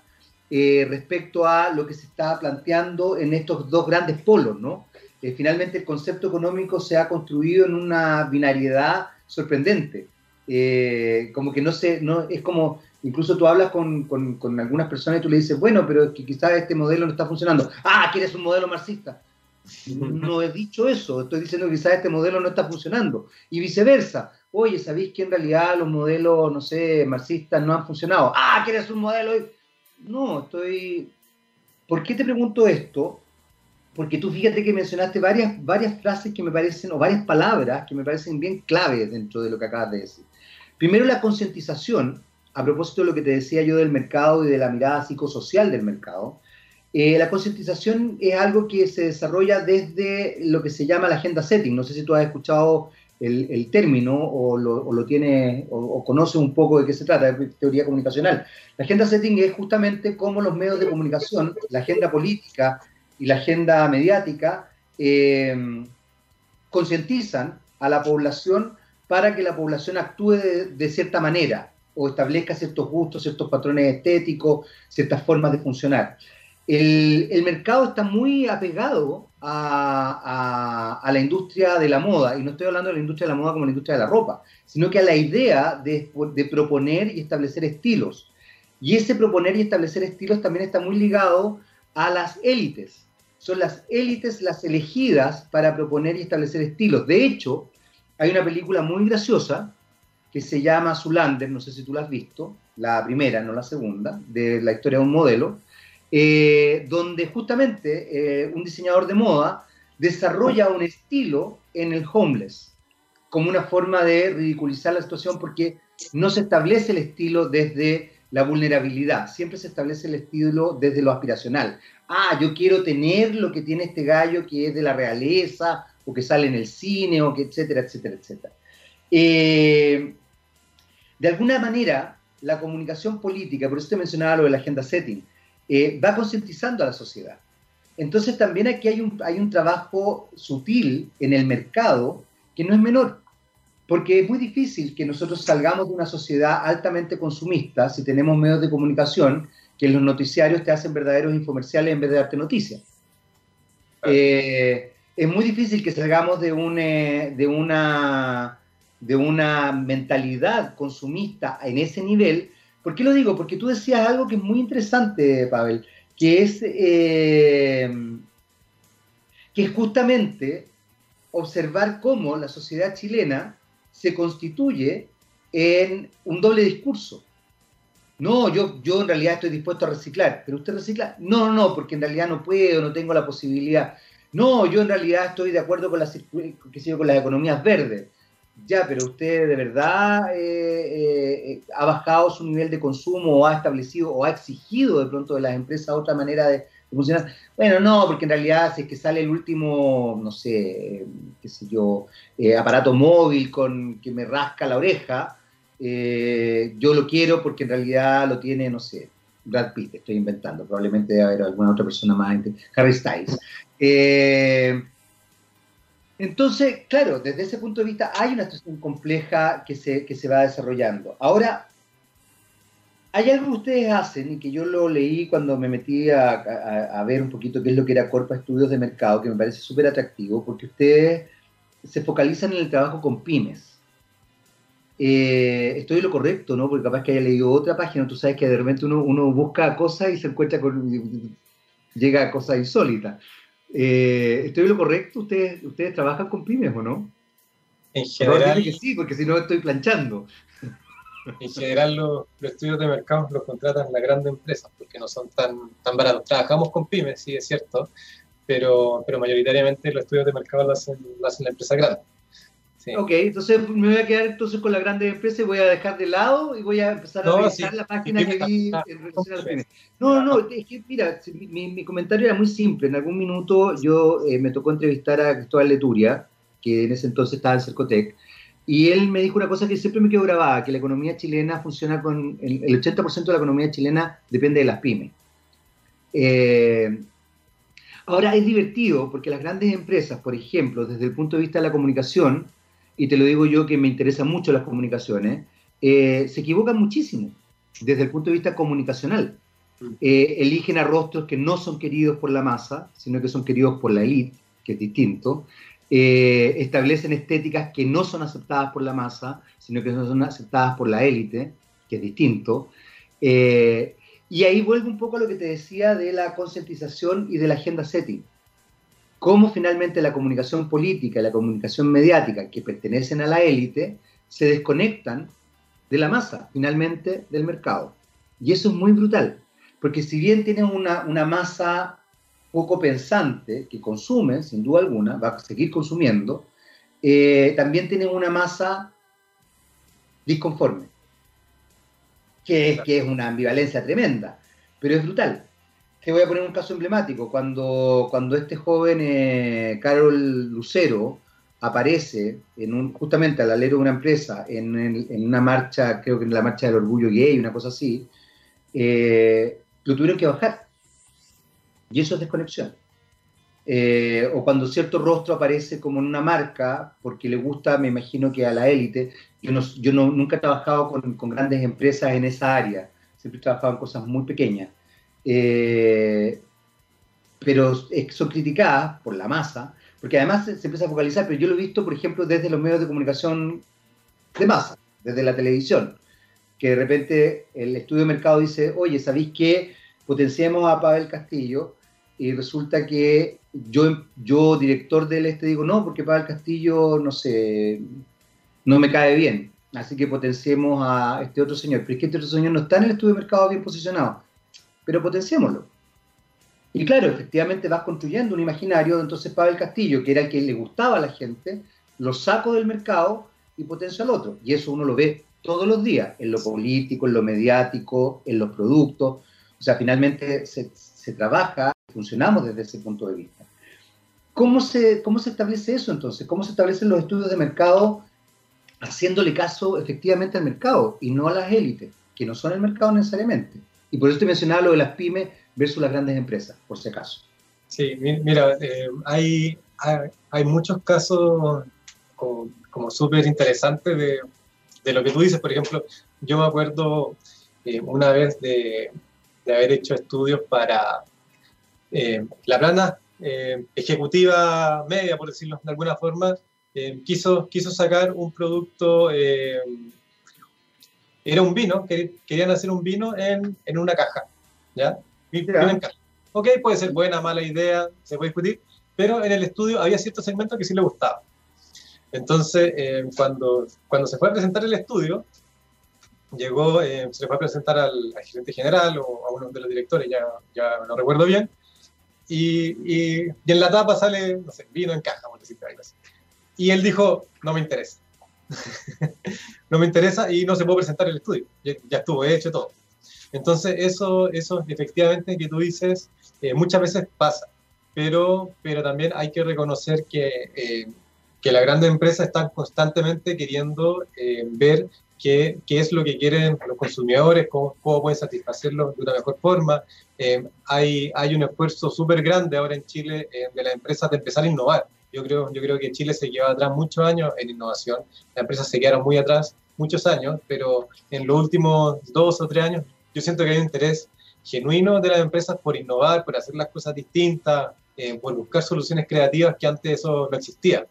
respecto a lo que se está planteando en estos dos grandes polos, ¿no? Eh, finalmente el concepto económico se ha construido en una binariedad sorprendente. Eh, como que no se, no, es como Incluso tú hablas con, con, con, algunas personas y tú le dices, bueno, pero que quizás este modelo no está funcionando. Ah, ¿quieres un modelo marxista? [LAUGHS] No he dicho eso, estoy diciendo que quizás este modelo no está funcionando. Y viceversa. Oye, ¿sabéis que en realidad los modelos, no sé, marxistas no han funcionado? Ah, ¿quieres un modelo? No, estoy... ¿Por qué te pregunto esto? Porque tú fíjate que mencionaste varias, varias frases que me parecen, o varias palabras que me parecen bien claves dentro de lo que acabas de decir. Primero, la concientización, a propósito de lo que te decía yo del mercado y de la mirada psicosocial del mercado, eh, la concientización es algo que se desarrolla desde lo que se llama la agenda setting. No sé si tú has escuchado el, el término o lo, o lo o, o, conoces un poco de qué se trata, de teoría comunicacional. La agenda setting es justamente cómo los medios de comunicación, la agenda política y la agenda mediática eh, concientizan a la población para que la población actúe de, cierta manera o establezca ciertos gustos, ciertos patrones estéticos, ciertas formas de funcionar. El, mercado está muy apegado a, la industria de la moda, y no estoy hablando de la industria de la moda como la industria de la ropa, sino que a la idea de, de proponer y establecer estilos. Y ese proponer y establecer estilos también está muy ligado a las élites. Son las élites las elegidas para proponer y establecer estilos. De hecho, hay una película muy graciosa que se llama Zulander, no sé si tú la has visto, la primera, no la segunda, de la historia de un modelo, eh, donde justamente eh, un diseñador de moda desarrolla un estilo en el homeless, como una forma de ridiculizar la situación porque no se establece el estilo desde la vulnerabilidad, siempre se establece el estilo desde lo aspiracional. Ah, yo quiero tener lo que tiene este gallo que es de la realeza, o que sale en el cine, o que etcétera, etcétera, etcétera. Eh, de alguna manera, la comunicación política, por eso te mencionaba lo de la agenda setting, eh, va concientizando a la sociedad. Entonces también aquí hay un, hay un trabajo sutil en el mercado que no es menor, porque es muy difícil que nosotros salgamos de una sociedad altamente consumista si tenemos medios de comunicación que los noticiarios te hacen verdaderos infomerciales en vez de darte noticias. Eh, es muy difícil que salgamos de, un, eh, de una de una mentalidad consumista en ese nivel. ¿Por qué lo digo? Porque tú decías algo que es muy interesante, Pavel, que es, eh, que es justamente observar cómo la sociedad chilena se constituye en un doble discurso. No, yo, yo en realidad estoy dispuesto a reciclar, pero usted recicla. No, no, no, porque en realidad no puedo, no tengo la posibilidad. No, yo en realidad estoy de acuerdo con las, con las economías verdes Ya, pero usted de verdad eh, ha bajado su nivel de consumo o ha establecido o ha exigido de pronto de las empresas otra manera de, funcionar. Bueno, no, porque en realidad si es que sale el último, no sé, qué sé yo, aparato móvil con que me rasca la oreja, yo lo quiero porque en realidad lo tiene, no sé, Brad Pitt, estoy inventando, probablemente debe haber alguna otra persona más, Harry Styles. Eh, entonces, claro, desde ese punto de vista hay una situación compleja que se, que se va desarrollando. Ahora, hay algo que ustedes hacen y que yo lo leí cuando me metí a, a ver un poquito qué es lo que era Corpa Estudios de Mercado, que me parece súper atractivo, porque ustedes se focalizan en el trabajo con pymes. Eh, estoy en lo correcto, ¿no? Porque capaz que haya leído otra página, tú sabes que de repente uno, uno busca cosas y se encuentra con. llega a cosas insólitas. Eh, ¿Estoy en lo correcto? ¿Ustedes, ¿Ustedes trabajan con pymes o no? En general. que sí, porque si no estoy planchando. En general, los, estudios de mercado los contratan las grandes empresas porque no son tan, tan baratos. Trabajamos con pymes, sí, es cierto, pero, pero mayoritariamente los estudios de mercado lo hacen, lo hacen las empresas grandes. Ok, entonces me voy a quedar entonces con la grandes empresas y voy a dejar de lado y voy a empezar a revisar la página que vi en relación a la No, no, es que mira, mi, comentario era muy simple. En algún minuto yo eh, me tocó entrevistar a Cristóbal Leturia, que en ese entonces estaba en Cercotec, y él me dijo una cosa que siempre me quedó grabada, que la economía chilena funciona con, el, 80% de la economía chilena depende de las pymes. Eh, ahora es divertido porque las grandes empresas, por ejemplo, desde el punto de vista de la comunicación, y te lo digo yo que me interesan mucho las comunicaciones, eh, se equivocan muchísimo desde el punto de vista comunicacional. Mm. Eh, eligen a rostros que no son queridos por la masa, sino que son queridos por la élite, que es distinto. Eh, establecen estéticas que no son aceptadas por la masa, sino que no son aceptadas por la élite, que es distinto. y ahí vuelvo un poco a lo que te decía de la concientización y de la agenda setting cómo finalmente la comunicación política y la comunicación mediática que pertenecen a la élite se desconectan de la masa, finalmente del mercado. Y eso es muy brutal, porque si bien tienen una, masa poco pensante que consume, sin duda alguna, va a seguir consumiendo, eh, también tienen una masa disconforme, que que es una ambivalencia tremenda, pero es brutal. Te voy a poner un caso emblemático. Cuando, cuando este joven, eh, Carol Lucero, aparece en un, justamente al alero de una empresa, en, una marcha, creo que en la marcha del orgullo gay, una cosa así, eh, lo tuvieron que bajar. Y eso es desconexión. Eh, o cuando cierto rostro aparece como en una marca, porque le gusta, me imagino que a la élite, yo, no, yo no, nunca he trabajado con, con, grandes empresas en esa área, siempre he trabajado en cosas muy pequeñas. Eh, pero son criticadas por la masa, porque además se, empieza a focalizar, pero yo lo he visto, por ejemplo, desde los medios de comunicación de masa, desde la televisión, que de repente el estudio de mercado dice, oye, ¿sabéis qué? Potenciemos a Pavel Castillo, y resulta que yo, yo, director del este, digo, no, porque Pavel Castillo, no sé, no me cae bien, así que potenciemos a este otro señor, pero es que este otro señor no está en el estudio de mercado bien posicionado pero potenciémoslo. Y claro, efectivamente vas construyendo un imaginario, entonces Pavel Castillo, que era el que le gustaba a la gente, lo saco del mercado y potencio al otro. Y eso uno lo ve todos los días, en lo político, en lo mediático, en los productos. O sea, finalmente se, se trabaja, funcionamos desde ese punto de vista. ¿Cómo se, ¿Cómo se establece eso entonces? ¿Cómo se establecen los estudios de mercado haciéndole caso efectivamente al mercado y no a las élites, que no son el mercado necesariamente? Y por eso te mencionaba lo de las pymes versus las grandes empresas, por si acaso. Sí, mira, eh, hay, hay, muchos casos como, súper interesantes de, de, lo que tú dices. Por ejemplo, yo me acuerdo eh, una vez de, de, haber hecho estudios para eh, la plana ejecutiva media, por decirlo de alguna forma, quiso, quiso sacar un producto era un vino, querían hacer un vino en, en una caja, ¿ya? Vino en caja. Ok, puede ser buena, mala idea, se puede discutir, pero en el estudio había ciertos segmentos que sí le gustaban. Entonces, eh, cuando, cuando se fue a presentar el estudio, llegó, eh, se le fue a presentar al, gerente general o a uno de los directores, ya, ya no recuerdo bien, y, y, y, en la tapa sale, no sé, vino en caja, por decirte algo así. Y él dijo, no me interesa. [LAUGHS] no me interesa y no se puede presentar el estudio, ya, estuvo hecho todo. Entonces, eso, eso efectivamente que tú dices, eh, muchas veces pasa, pero, pero también hay que reconocer que, eh, que las grandes empresas están constantemente queriendo eh, ver qué, qué, es lo que quieren los consumidores, cómo, cómo pueden satisfacerlo de una mejor forma. hay, hay un esfuerzo súper grande ahora en Chile de las empresas de empezar a innovar. Yo creo, yo creo que Chile se lleva atrás muchos años en innovación. Las empresas se quedaron muy atrás muchos años, pero en los últimos dos o tres años yo siento que hay un interés genuino de las empresas por innovar, por hacer las cosas distintas, eh, por buscar soluciones creativas que antes eso no existía.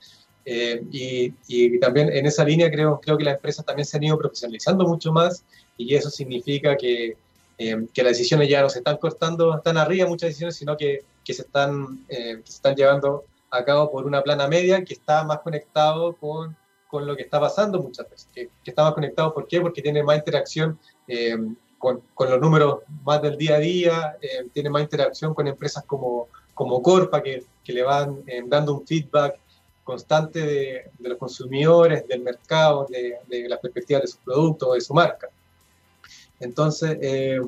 Eh, y, y, también en esa línea creo, creo que las empresas también se han ido profesionalizando mucho más y eso significa que, eh, que las decisiones ya no se están cortando tan arriba muchas decisiones, sino que, que se, están, que se están llevando a cabo por una plana media que está más conectado con, con lo que está pasando muchas veces, que, está más conectado, ¿por qué? Porque tiene más interacción eh, con, con, los números más del día a día, eh, tiene más interacción con empresas como, como Corpa, que, que le van eh, dando un feedback constante de, de, los consumidores, del mercado, de, de las perspectivas de sus productos, de su marca. Entonces,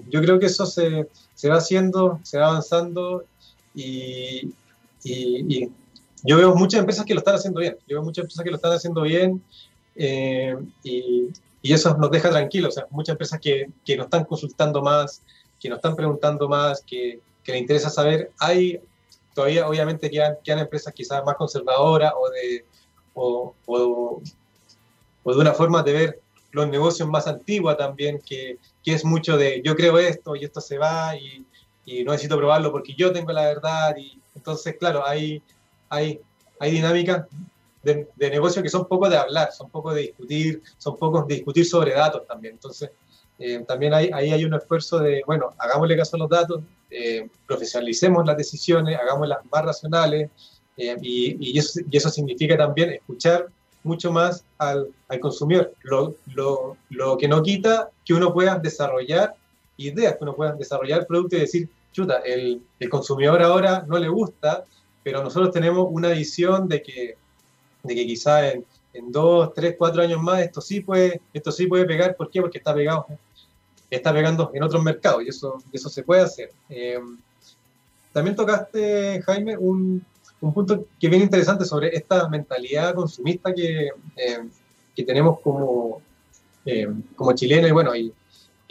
yo creo que eso se, se, va haciendo, se va avanzando y, y, y yo veo muchas empresas que lo están haciendo bien, yo veo muchas empresas que lo están haciendo bien eh, y, y, eso nos deja tranquilos, o sea, muchas empresas que, que nos están consultando más, que nos están preguntando más, que, que les interesa saber, hay todavía obviamente quedan, quedan empresas quizás más conservadoras o de, o, o, o de una forma de ver los negocios más antigua también, que, que, es mucho de yo creo esto y esto se va y, y no necesito probarlo porque yo tengo la verdad y entonces claro, hay hay, hay dinámicas de, de, negocio que son poco de hablar, son poco de discutir, son pocos de discutir sobre datos también. Entonces, eh, también hay, ahí hay un esfuerzo de, bueno, hagámosle caso a los datos, eh, profesionalicemos las decisiones, hagámoslas más racionales, eh, y, y, eso, y, eso, significa también escuchar mucho más al, al consumidor, lo, lo, lo, que no quita que uno pueda desarrollar ideas, que uno pueda desarrollar productos y decir, chuta, el, el consumidor ahora no le gusta pero nosotros tenemos una visión de que, de que quizá en, en dos, tres, cuatro años más esto sí puede, esto sí puede pegar. ¿Por qué? Porque está pegado, está pegando en otros mercados y eso, eso se puede hacer. Eh, también tocaste, Jaime, un, un, punto que bien interesante sobre esta mentalidad consumista que, eh, que tenemos como, eh, como chilenos y bueno, y,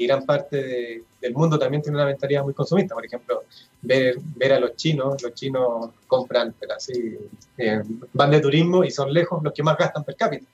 gran parte de, del mundo también tiene una mentalidad muy consumista. Por ejemplo, ver, ver a los chinos, los chinos compran, pero así, eh, van de turismo y son lejos los que más gastan per cápita.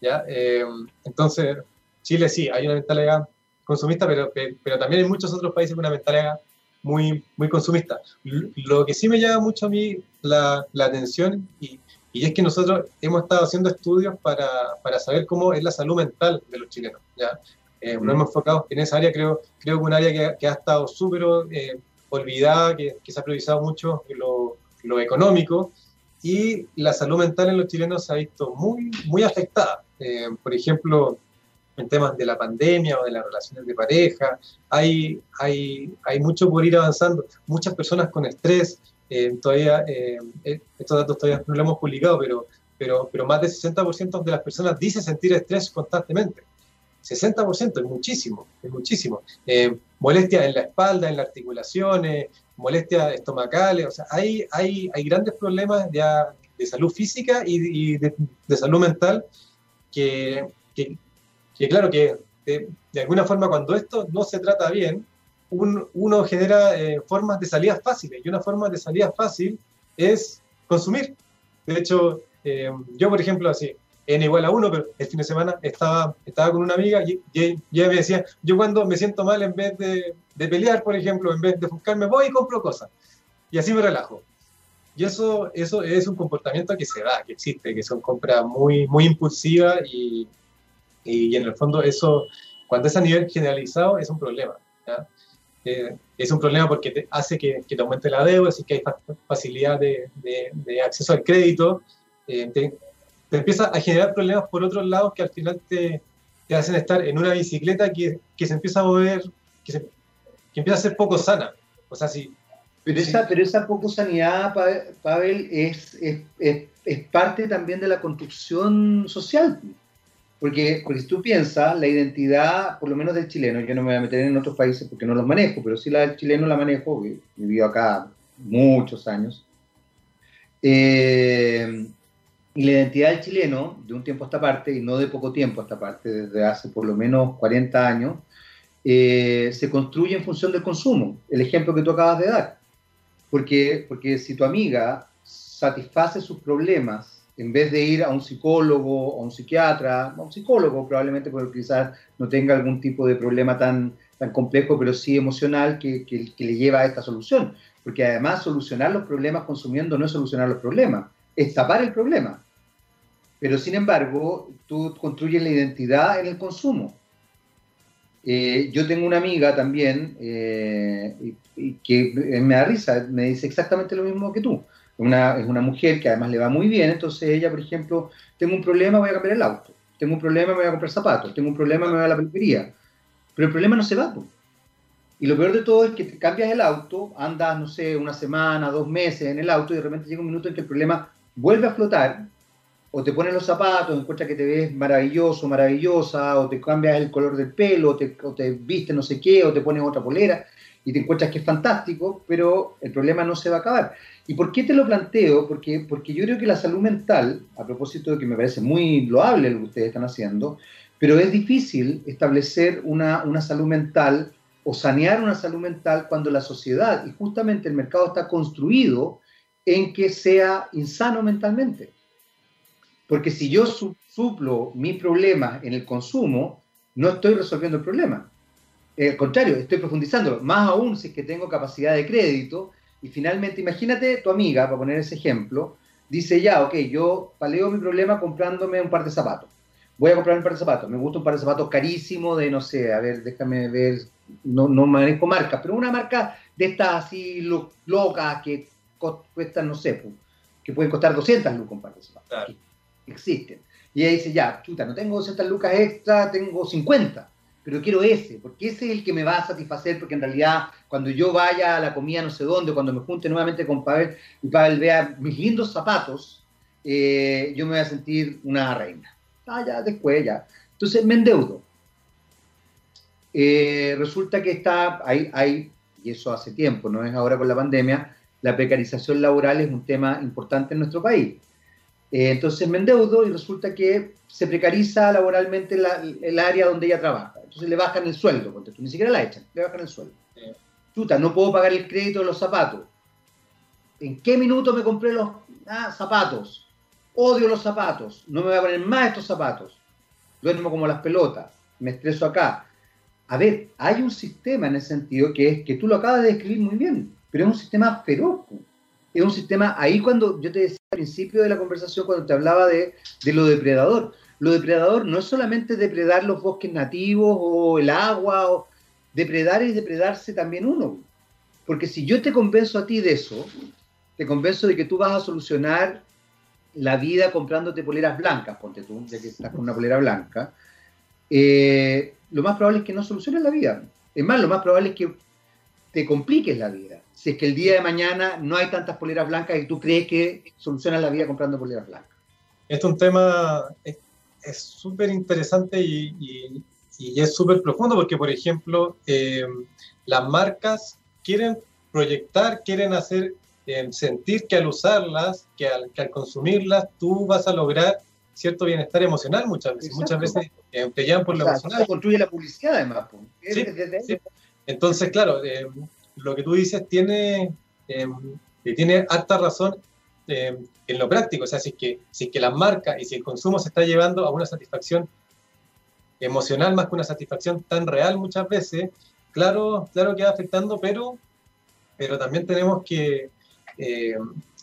¿ya? Eh, entonces, Chile sí, hay una mentalidad consumista, pero, pero también hay muchos otros países una mentalidad muy, muy consumista. Lo que sí me llama mucho a mí la, la atención y, y, es que nosotros hemos estado haciendo estudios para, para, saber cómo es la salud mental de los chilenos. ¿ya? Eh, nos hemos enfocado en esa área, creo, creo que un área que, que ha estado súper eh, olvidada, que, que, se ha priorizado mucho lo, lo, económico, y la salud mental en los chilenos se ha visto muy, muy afectada. Eh, por ejemplo, en temas de la pandemia o de las relaciones de pareja, hay, hay, hay mucho por ir avanzando. Muchas personas con estrés, eh, todavía, eh, estos datos todavía no lo hemos publicado, pero, pero, pero más del 60% de las personas dice sentir estrés constantemente. 60% es muchísimo, es muchísimo. Eh, molestias en la espalda, en las articulaciones, molestias estomacales, o sea, hay, hay, hay grandes problemas ya de salud física y, de, de, salud mental que, que, claro, que de, de, alguna forma cuando esto no se trata bien, un, uno genera eh, formas de salida fáciles y una forma de salida fácil es consumir. De hecho, eh, yo por ejemplo, así, n igual a 1, pero el fin de semana estaba, estaba con una amiga y, y, ella me decía, yo cuando me siento mal, en vez de, de, pelear, por ejemplo, en vez de buscarme, voy y compro cosas. Y así me relajo. Y eso, eso es un comportamiento que se da, que existe, que son compras muy, muy impulsivas y, y, en el fondo eso, cuando es a nivel generalizado, es un problema. Eh, es un problema porque te hace que, que, te aumente la deuda, así que hay facilidad de, de, de acceso al crédito, eh, te, te empieza a generar problemas por otros lados que al final te, te hacen estar en una bicicleta que, que, se empieza a mover, que, se, que empieza a ser poco sana. O sea, si, pero, si, esa, pero esa poco sanidad, Pavel, es, es, es, es, parte también de la construcción social. Porque, porque si tú piensas, la identidad, por lo menos del chileno, yo no me voy a meter en otros países porque no los manejo, pero sí la del chileno la manejo, he vivido acá muchos años. Eh, y la identidad del chileno, de un tiempo a esta parte, y no de poco tiempo a esta parte, desde hace por lo menos 40 años, eh, se construye en función del consumo. El ejemplo que tú acabas de dar. Porque, porque si tu amiga satisface sus problemas en vez de ir a un psicólogo a un psiquiatra, a un psicólogo probablemente porque quizás no tenga algún tipo de problema tan, tan complejo, pero sí emocional que, que, que le lleva a esta solución. Porque además solucionar los problemas consumiendo no es solucionar los problemas, es tapar el problema. Pero sin embargo, tú construyes la identidad en el consumo. Eh, yo tengo una amiga también eh, que me da risa, me dice exactamente lo mismo que tú. Una, es una mujer que además le va muy bien, entonces ella, por ejemplo, tengo un problema, voy a cambiar el auto. Tengo un problema, me voy a comprar zapatos. Tengo un problema, me voy a la peluquería. Pero el problema no se va. Y lo peor de todo es que te cambias el auto, andas, no sé, una semana, dos meses en el auto y de repente llega un minuto en que el problema vuelve a flotar o te pones los zapatos, encuentras que te ves maravilloso, maravillosa, o te cambias el color del pelo, o te, o te no sé qué, o te pones otra polera, y te encuentras que es fantástico, pero el problema no se va a acabar. ¿Y por qué te lo planteo? Porque, porque yo creo que la salud mental, a propósito de que me parece muy loable lo que ustedes están haciendo, pero es difícil establecer una, una salud mental o sanear una salud mental cuando la sociedad y justamente el mercado está construido en que sea insano mentalmente. Porque si yo suplo mi problema en el consumo, no estoy resolviendo el problema. Al contrario, estoy profundizándolo. Más aún si es que tengo capacidad de crédito. Y finalmente, imagínate tu amiga, para poner ese ejemplo, dice ya, ok, yo paleo mi problema comprándome un par de zapatos. Voy a comprar un par de zapatos. Me gusta un par de zapatos carísimo de, no sé, a ver, déjame ver, no, no manejo marcas, pero una marca de estas así locas que cuestan, no sé, que pueden costar 200 lucas un par de zapatos existen. Y ella dice, ya, chuta, no tengo 200 lucas extra, tengo 50, pero quiero ese, porque ese es el que me va a satisfacer, porque en realidad cuando yo vaya a la comida no sé dónde, cuando me junte nuevamente con Pavel y Pavel vea mis lindos zapatos, eh, yo me voy a sentir una reina. Ah, ya, después, ya. Entonces me endeudo. Eh, resulta que está, hay, hay, y eso hace tiempo, no es ahora con la pandemia, la precarización laboral es un tema importante en nuestro país. Eh, entonces me endeudo y resulta que se precariza laboralmente el área donde ella trabaja. Entonces le bajan el sueldo, ni siquiera la echan, le bajan el sueldo. Chuta, no puedo pagar el crédito de los zapatos. ¿En qué minuto me compré los ah, zapatos? Odio los zapatos, no me voy a poner más estos zapatos. Duermo como las pelotas, me estreso acá. A ver, hay un sistema en ese sentido que es que tú lo acabas de describir muy bien, pero es un sistema feroz es un sistema, ahí cuando yo te decía al principio de la conversación, cuando te hablaba de, lo depredador, lo depredador no es solamente depredar los bosques nativos o el agua, o depredar es depredarse también uno. Porque si yo te convenzo a ti de eso, te convenzo de que tú vas a solucionar la vida comprándote poleras blancas, ponte tú, ya que estás con una polera blanca, eh, lo más probable es que no soluciones la vida. Es más, lo más probable es que te compliques la vida si es que el día de mañana no hay tantas poleras blancas y tú crees que solucionas la vida comprando poleras blancas. Este es un tema, es súper interesante y, y, es súper profundo porque, por ejemplo, eh, las marcas quieren proyectar, quieren hacer eh, sentir que al usarlas, que al, que al, consumirlas, tú vas a lograr cierto bienestar emocional muchas veces. Muchas veces eh, te llevan por lo emocional. construye la publicidad además. Sí, sí. Entonces, claro, lo que tú dices tiene, eh, tiene harta razón eh, en lo práctico. O sea, si es, que, si es que la marca y si el consumo se está llevando a una satisfacción emocional más que una satisfacción tan real muchas veces, claro, claro que va afectando, pero, pero también tenemos que, eh,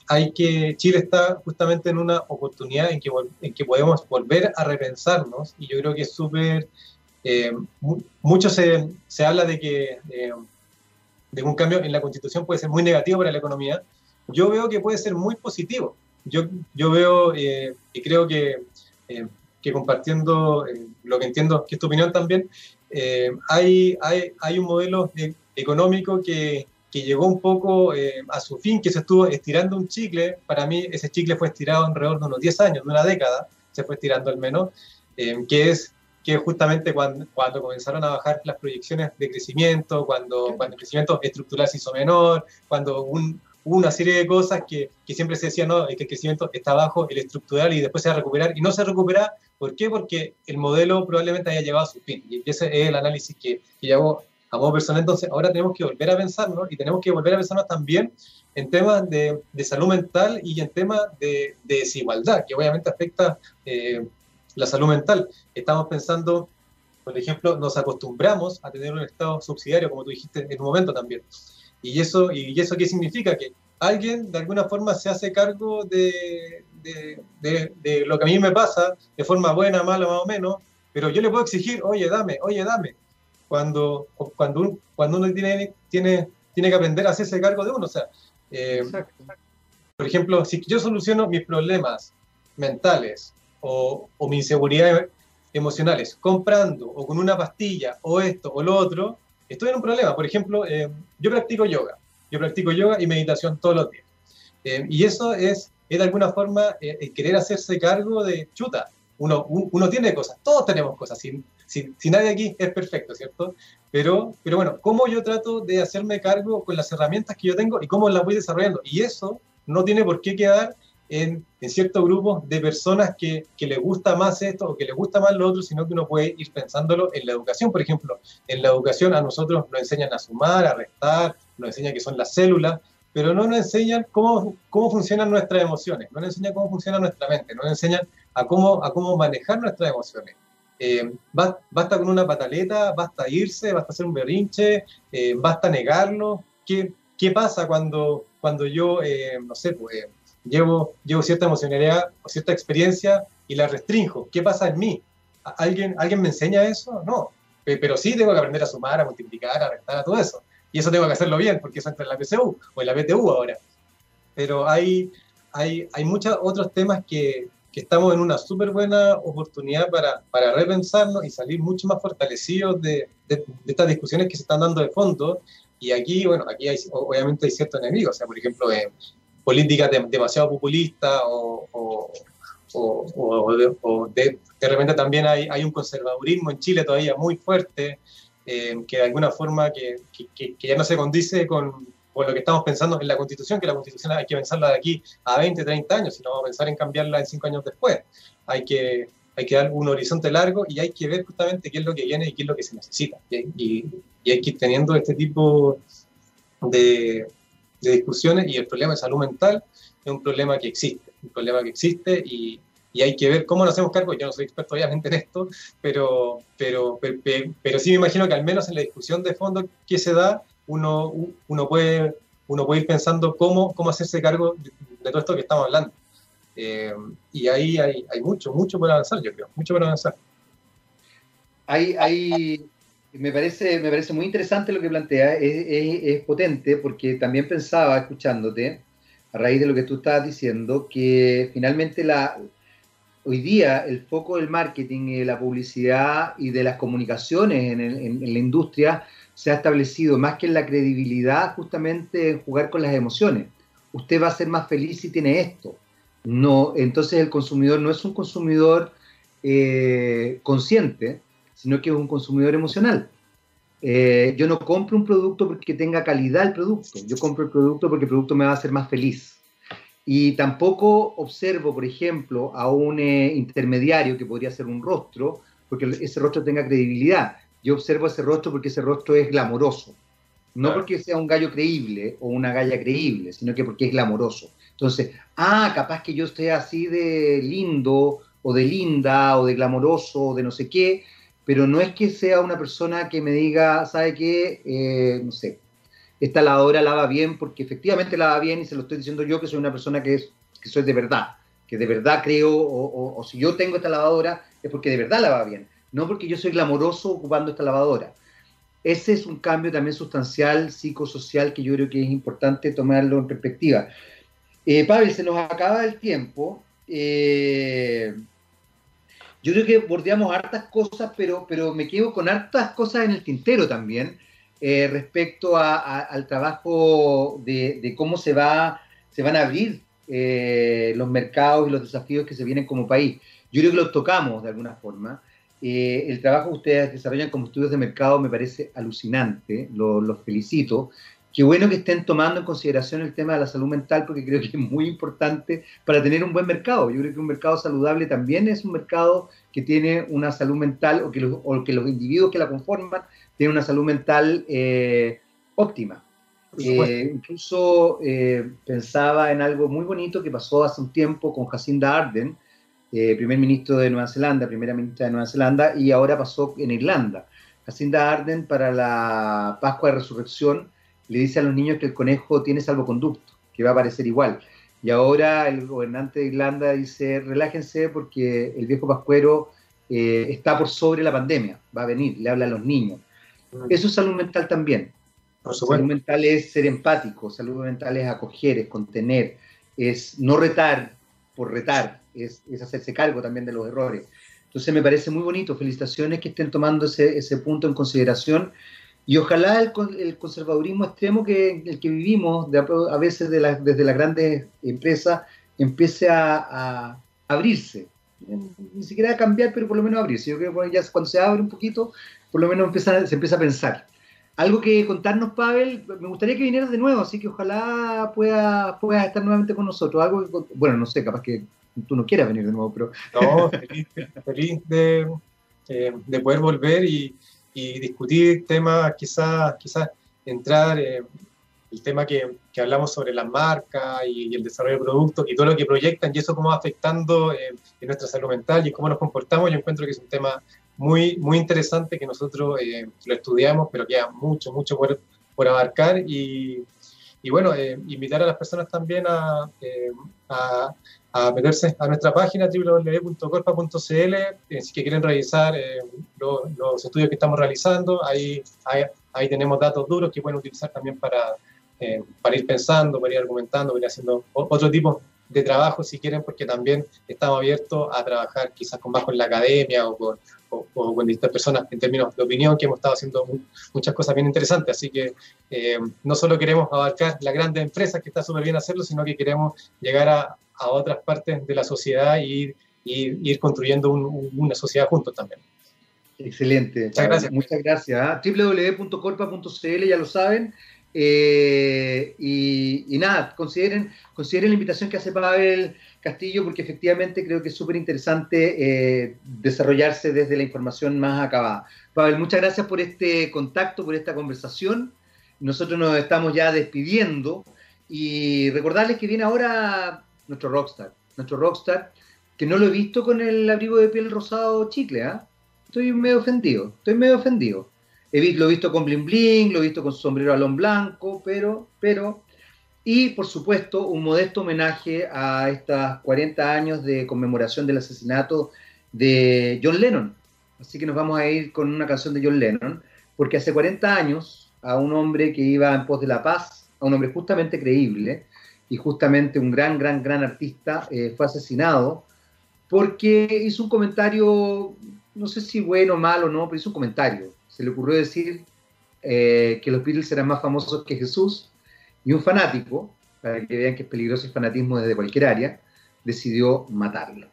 hay que, Chile está justamente en una oportunidad en que, en que podemos volver a repensarnos y yo creo que es súper, eh, mucho se, se, habla de que de un cambio en la constitución puede ser muy negativo para la economía, yo veo que puede ser muy positivo. Yo, yo veo eh, y creo que, eh, que compartiendo eh, lo que entiendo, que es tu opinión también, hay, hay, hay, un modelo económico que, que, llegó un poco a su fin, que se estuvo estirando un chicle. Para mí ese chicle fue estirado alrededor de unos 10 años, de una década, se fue estirando al menos. que es que justamente cuando, cuando comenzaron a bajar las proyecciones de crecimiento, cuando, cuando el crecimiento estructural se hizo menor, cuando un, hubo una serie de cosas que, que, siempre se decía, no, es que el crecimiento está bajo, el estructural, y después se va a recuperar, y no se recupera, ¿por qué? Porque el modelo probablemente haya llegado a su fin, y ese es el análisis que, que llevó a modo personal, entonces ahora tenemos que volver a pensarnos, y tenemos que volver a pensarnos también en temas de, de salud mental y en temas de, de desigualdad, que obviamente afecta eh, la salud mental. Estamos pensando, por ejemplo, nos acostumbramos a tener un Estado subsidiario, como tú dijiste en un momento también. ¿Y eso, y eso qué significa? Que alguien de alguna forma se hace cargo de, de, de, lo que a mí me pasa, de forma buena, mala, más o menos, pero yo le puedo exigir, oye, dame, oye, dame, cuando, cuando, cuando uno tiene, tiene, tiene que aprender a hacerse cargo de uno. O sea, eh, por ejemplo, si yo soluciono mis problemas mentales o, o mis inseguridades emocionales comprando o con una pastilla o esto o lo otro, estoy en un problema. Por ejemplo, eh, yo practico yoga. Yo practico yoga y meditación todos los días. Eh, y eso es, es, de alguna forma eh, querer hacerse cargo de chuta. Uno, uno tiene cosas, todos tenemos cosas. Si, si, si, nadie aquí es perfecto, ¿cierto? Pero, pero bueno, ¿cómo yo trato de hacerme cargo con las herramientas que yo tengo y cómo las voy desarrollando? Y eso no tiene por qué quedar en, en ciertos grupos de personas que, les gusta más esto o que les gusta más lo otro, sino que uno puede ir pensándolo en la educación. Por ejemplo, en la educación a nosotros nos enseñan a sumar, a restar, nos enseñan que son las células, pero no nos enseñan cómo, cómo funcionan nuestras emociones, no nos enseñan cómo funciona nuestra mente, no nos enseñan a cómo, a cómo manejar nuestras emociones. Eh, basta con una pataleta, basta irse, basta hacer un berrinche, eh, basta negarlo. ¿Qué, ¿Qué, pasa cuando, cuando yo, eh, no sé, pues llevo, llevo cierta emocionalidad o cierta experiencia y la restringo. ¿Qué pasa en mí? ¿Alguien, ¿Alguien me enseña eso? No. Pero sí tengo que aprender a sumar, a multiplicar, a restar, a todo eso. Y eso tengo que hacerlo bien, porque eso entra en la PCU o en la BTU ahora. Pero hay, hay, hay muchos otros temas que, que estamos en una súper buena oportunidad para, para repensarnos y salir mucho más fortalecidos de, de, de, estas discusiones que se están dando de fondo. Y aquí, bueno, aquí hay, obviamente hay ciertos enemigos. O sea, por ejemplo, eh, políticas de, demasiado populistas o, o, o, o de, de, repente también hay, hay, un conservadurismo en Chile todavía muy fuerte, eh, que de alguna forma que, que, ya no se condice con, con, lo que estamos pensando en la Constitución, que la Constitución hay que pensarla de aquí a 20, 30 años, sino vamos a pensar en cambiarla en 5 años después. Hay que, hay que dar un horizonte largo y hay que ver justamente qué es lo que viene y qué es lo que se necesita. Y, y, y hay que ir teniendo este tipo de, de discusiones y el problema de salud mental es un problema que existe, un problema que existe y, y hay que ver cómo nos hacemos cargo. Yo no soy experto obviamente en esto, pero, pero, pero, pero, sí me imagino que al menos en la discusión de fondo que se da, uno, uno, puede, uno puede ir pensando cómo, cómo hacerse cargo de, todo esto que estamos hablando. Eh, y ahí hay, hay mucho, mucho por avanzar, yo creo, mucho por avanzar. Hay, hay, me parece, me parece muy interesante lo que plantea, es, potente porque también pensaba, escuchándote, a raíz de lo que tú estabas diciendo, que finalmente hoy día el foco del marketing, de la publicidad y de las comunicaciones en, la industria se ha establecido más que en la credibilidad, justamente en jugar con las emociones. Usted va a ser más feliz si tiene esto. No, entonces el consumidor no es un consumidor eh, consciente, sino que es un consumidor emocional. Eh, yo no compro un producto porque tenga calidad el producto, yo compro el producto porque el producto me va a hacer más feliz. Y tampoco observo, por ejemplo, a un eh, intermediario que podría ser un rostro, porque ese rostro tenga credibilidad. Yo observo ese rostro porque ese rostro es glamoroso. No claro. porque sea un gallo creíble o una galla creíble, sino que porque es glamoroso. Entonces, ah, capaz que yo esté así de lindo o de linda o de glamoroso o de no sé qué, pero no es que sea una persona que me diga, ¿sabe qué? Eh, no sé, esta lavadora lava bien porque efectivamente lava bien y se lo estoy diciendo yo que soy una persona que, es, que soy de verdad, que de verdad creo, o, si yo tengo esta lavadora es porque de verdad lava bien, no porque yo soy glamoroso ocupando esta lavadora. Ese es un cambio también sustancial, psicosocial, que yo creo que es importante tomarlo en perspectiva. Eh, se nos acaba el tiempo. Eh, yo creo que bordeamos hartas cosas, pero, pero me quedo con hartas cosas en el tintero también eh, respecto al trabajo de, cómo se, va, se van a abrir eh, los mercados y los desafíos que se vienen como país. yo creo que lo tocamos de alguna forma. Eh, el trabajo que ustedes desarrollan como estudios de mercado me parece alucinante, los felicito. Qué bueno que estén tomando en consideración el tema de la salud mental porque creo que es muy importante para tener un buen mercado. Yo creo que un mercado saludable también es un mercado que tiene una salud mental o que los, que los individuos que la conforman tienen una salud mental eh, óptima. Eh, incluso pensaba en algo muy bonito que pasó hace un tiempo con Jacinda Arden, eh, primer ministro de Nueva Zelanda, primera ministra de Nueva Zelanda, y ahora pasó en Irlanda. Jacinda Arden para la Pascua de Resurrección le dice a los niños que el conejo tiene salvoconducto, que va a aparecer igual. Y ahora el gobernante de Irlanda dice, relájense porque el viejo pascuero eh, está por sobre la pandemia, va a venir, le habla a los niños. Mm. Eso es salud mental también. salud mental es ser empático, salud mental es acoger, es contener, es no retar por retar, es, hacerse cargo también de los errores. Entonces me parece muy bonito, felicitaciones que estén tomando ese, ese punto en consideración y ojalá el, el, conservadurismo extremo que el que vivimos a veces de desde las grandes empresas empiece a, abrirse. Ni siquiera a cambiar, pero por lo menos abrirse. Yo creo que ya cuando se abre un poquito, por lo menos empieza, se empieza a pensar. Algo que contarnos, Pavel, me gustaría que vinieras de nuevo, así que ojalá puedas pueda estar nuevamente con nosotros. Algo bueno, no sé, capaz que tú no quieras venir de nuevo, pero... No, feliz, de, eh, de, poder volver y, y, discutir temas, quizás quizás entrar en el tema que, que, hablamos sobre las marcas y, el desarrollo de productos y todo lo que proyectan y eso cómo va afectando eh, en nuestra salud mental y cómo nos comportamos, yo encuentro que es un tema muy, muy interesante que nosotros eh, lo estudiamos, pero queda mucho, mucho por, por abarcar y, y bueno, invitar a las personas también a, a, a meterse a nuestra página www.corpa.cl eh, si quieren revisar eh, los estudios que estamos realizando. Ahí, ahí, tenemos datos duros que pueden utilizar también para, eh, para ir pensando, para ir argumentando, para ir haciendo otro tipo de trabajo si quieren, porque también estamos abiertos a trabajar quizás con más con la academia o con, o, con distintas personas en términos de opinión, que hemos estado haciendo muchas cosas bien interesantes. Así que no solo queremos abarcar las grandes empresas, que está súper bien hacerlo, sino que queremos llegar a, a otras partes de la sociedad y, ir construyendo una sociedad juntos también. Excelente. Muchas gracias. Muchas gracias. ¿ah? www.corpa.cl, ya lo saben. Eh, y, nada, consideren, consideren la invitación que hace Pavel Castillo, porque efectivamente creo que es súper interesante eh, desarrollarse desde la información más acabada. Pavel, muchas gracias por este contacto, por esta conversación. Nosotros nos estamos ya despidiendo y recordarles que viene ahora nuestro rockstar. Nuestro rockstar, que no lo he visto con el abrigo de piel rosado chicle, ¿ah? Estoy medio ofendido, estoy medio ofendido. He lo he visto con bling bling, lo he visto con su sombrero alón blanco, pero, pero, y por supuesto un modesto homenaje a estos 40 años de conmemoración del asesinato de John Lennon. Así que nos vamos a ir con una canción de John Lennon, porque hace 40 años a un hombre que iba en pos de la paz, a un hombre justamente creíble, y justamente un gran, gran, gran artista eh, fue asesinado porque hizo un comentario, no sé si bueno malo o no, pero hizo un comentario. Se le ocurrió decir eh, que los Beatles eran más famosos que Jesús y un fanático, para que vean que es peligroso el fanatismo desde cualquier área, decidió matarlo.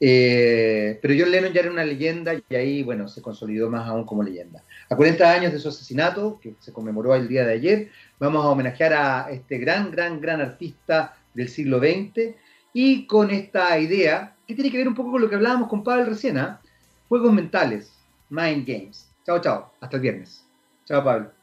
Eh, pero John Lennon ya era una leyenda y ahí, bueno, se consolidó más aún como leyenda. A 40 años de su asesinato, que se conmemoró el día de ayer, vamos a homenajear a este gran, gran, gran artista del siglo XX y con esta idea, que tiene que ver un poco con lo que hablábamos con Pablo recién, ¿ah? juegos mentales, mind games. Chao, chao, hasta el viernes. Chao, Pablo.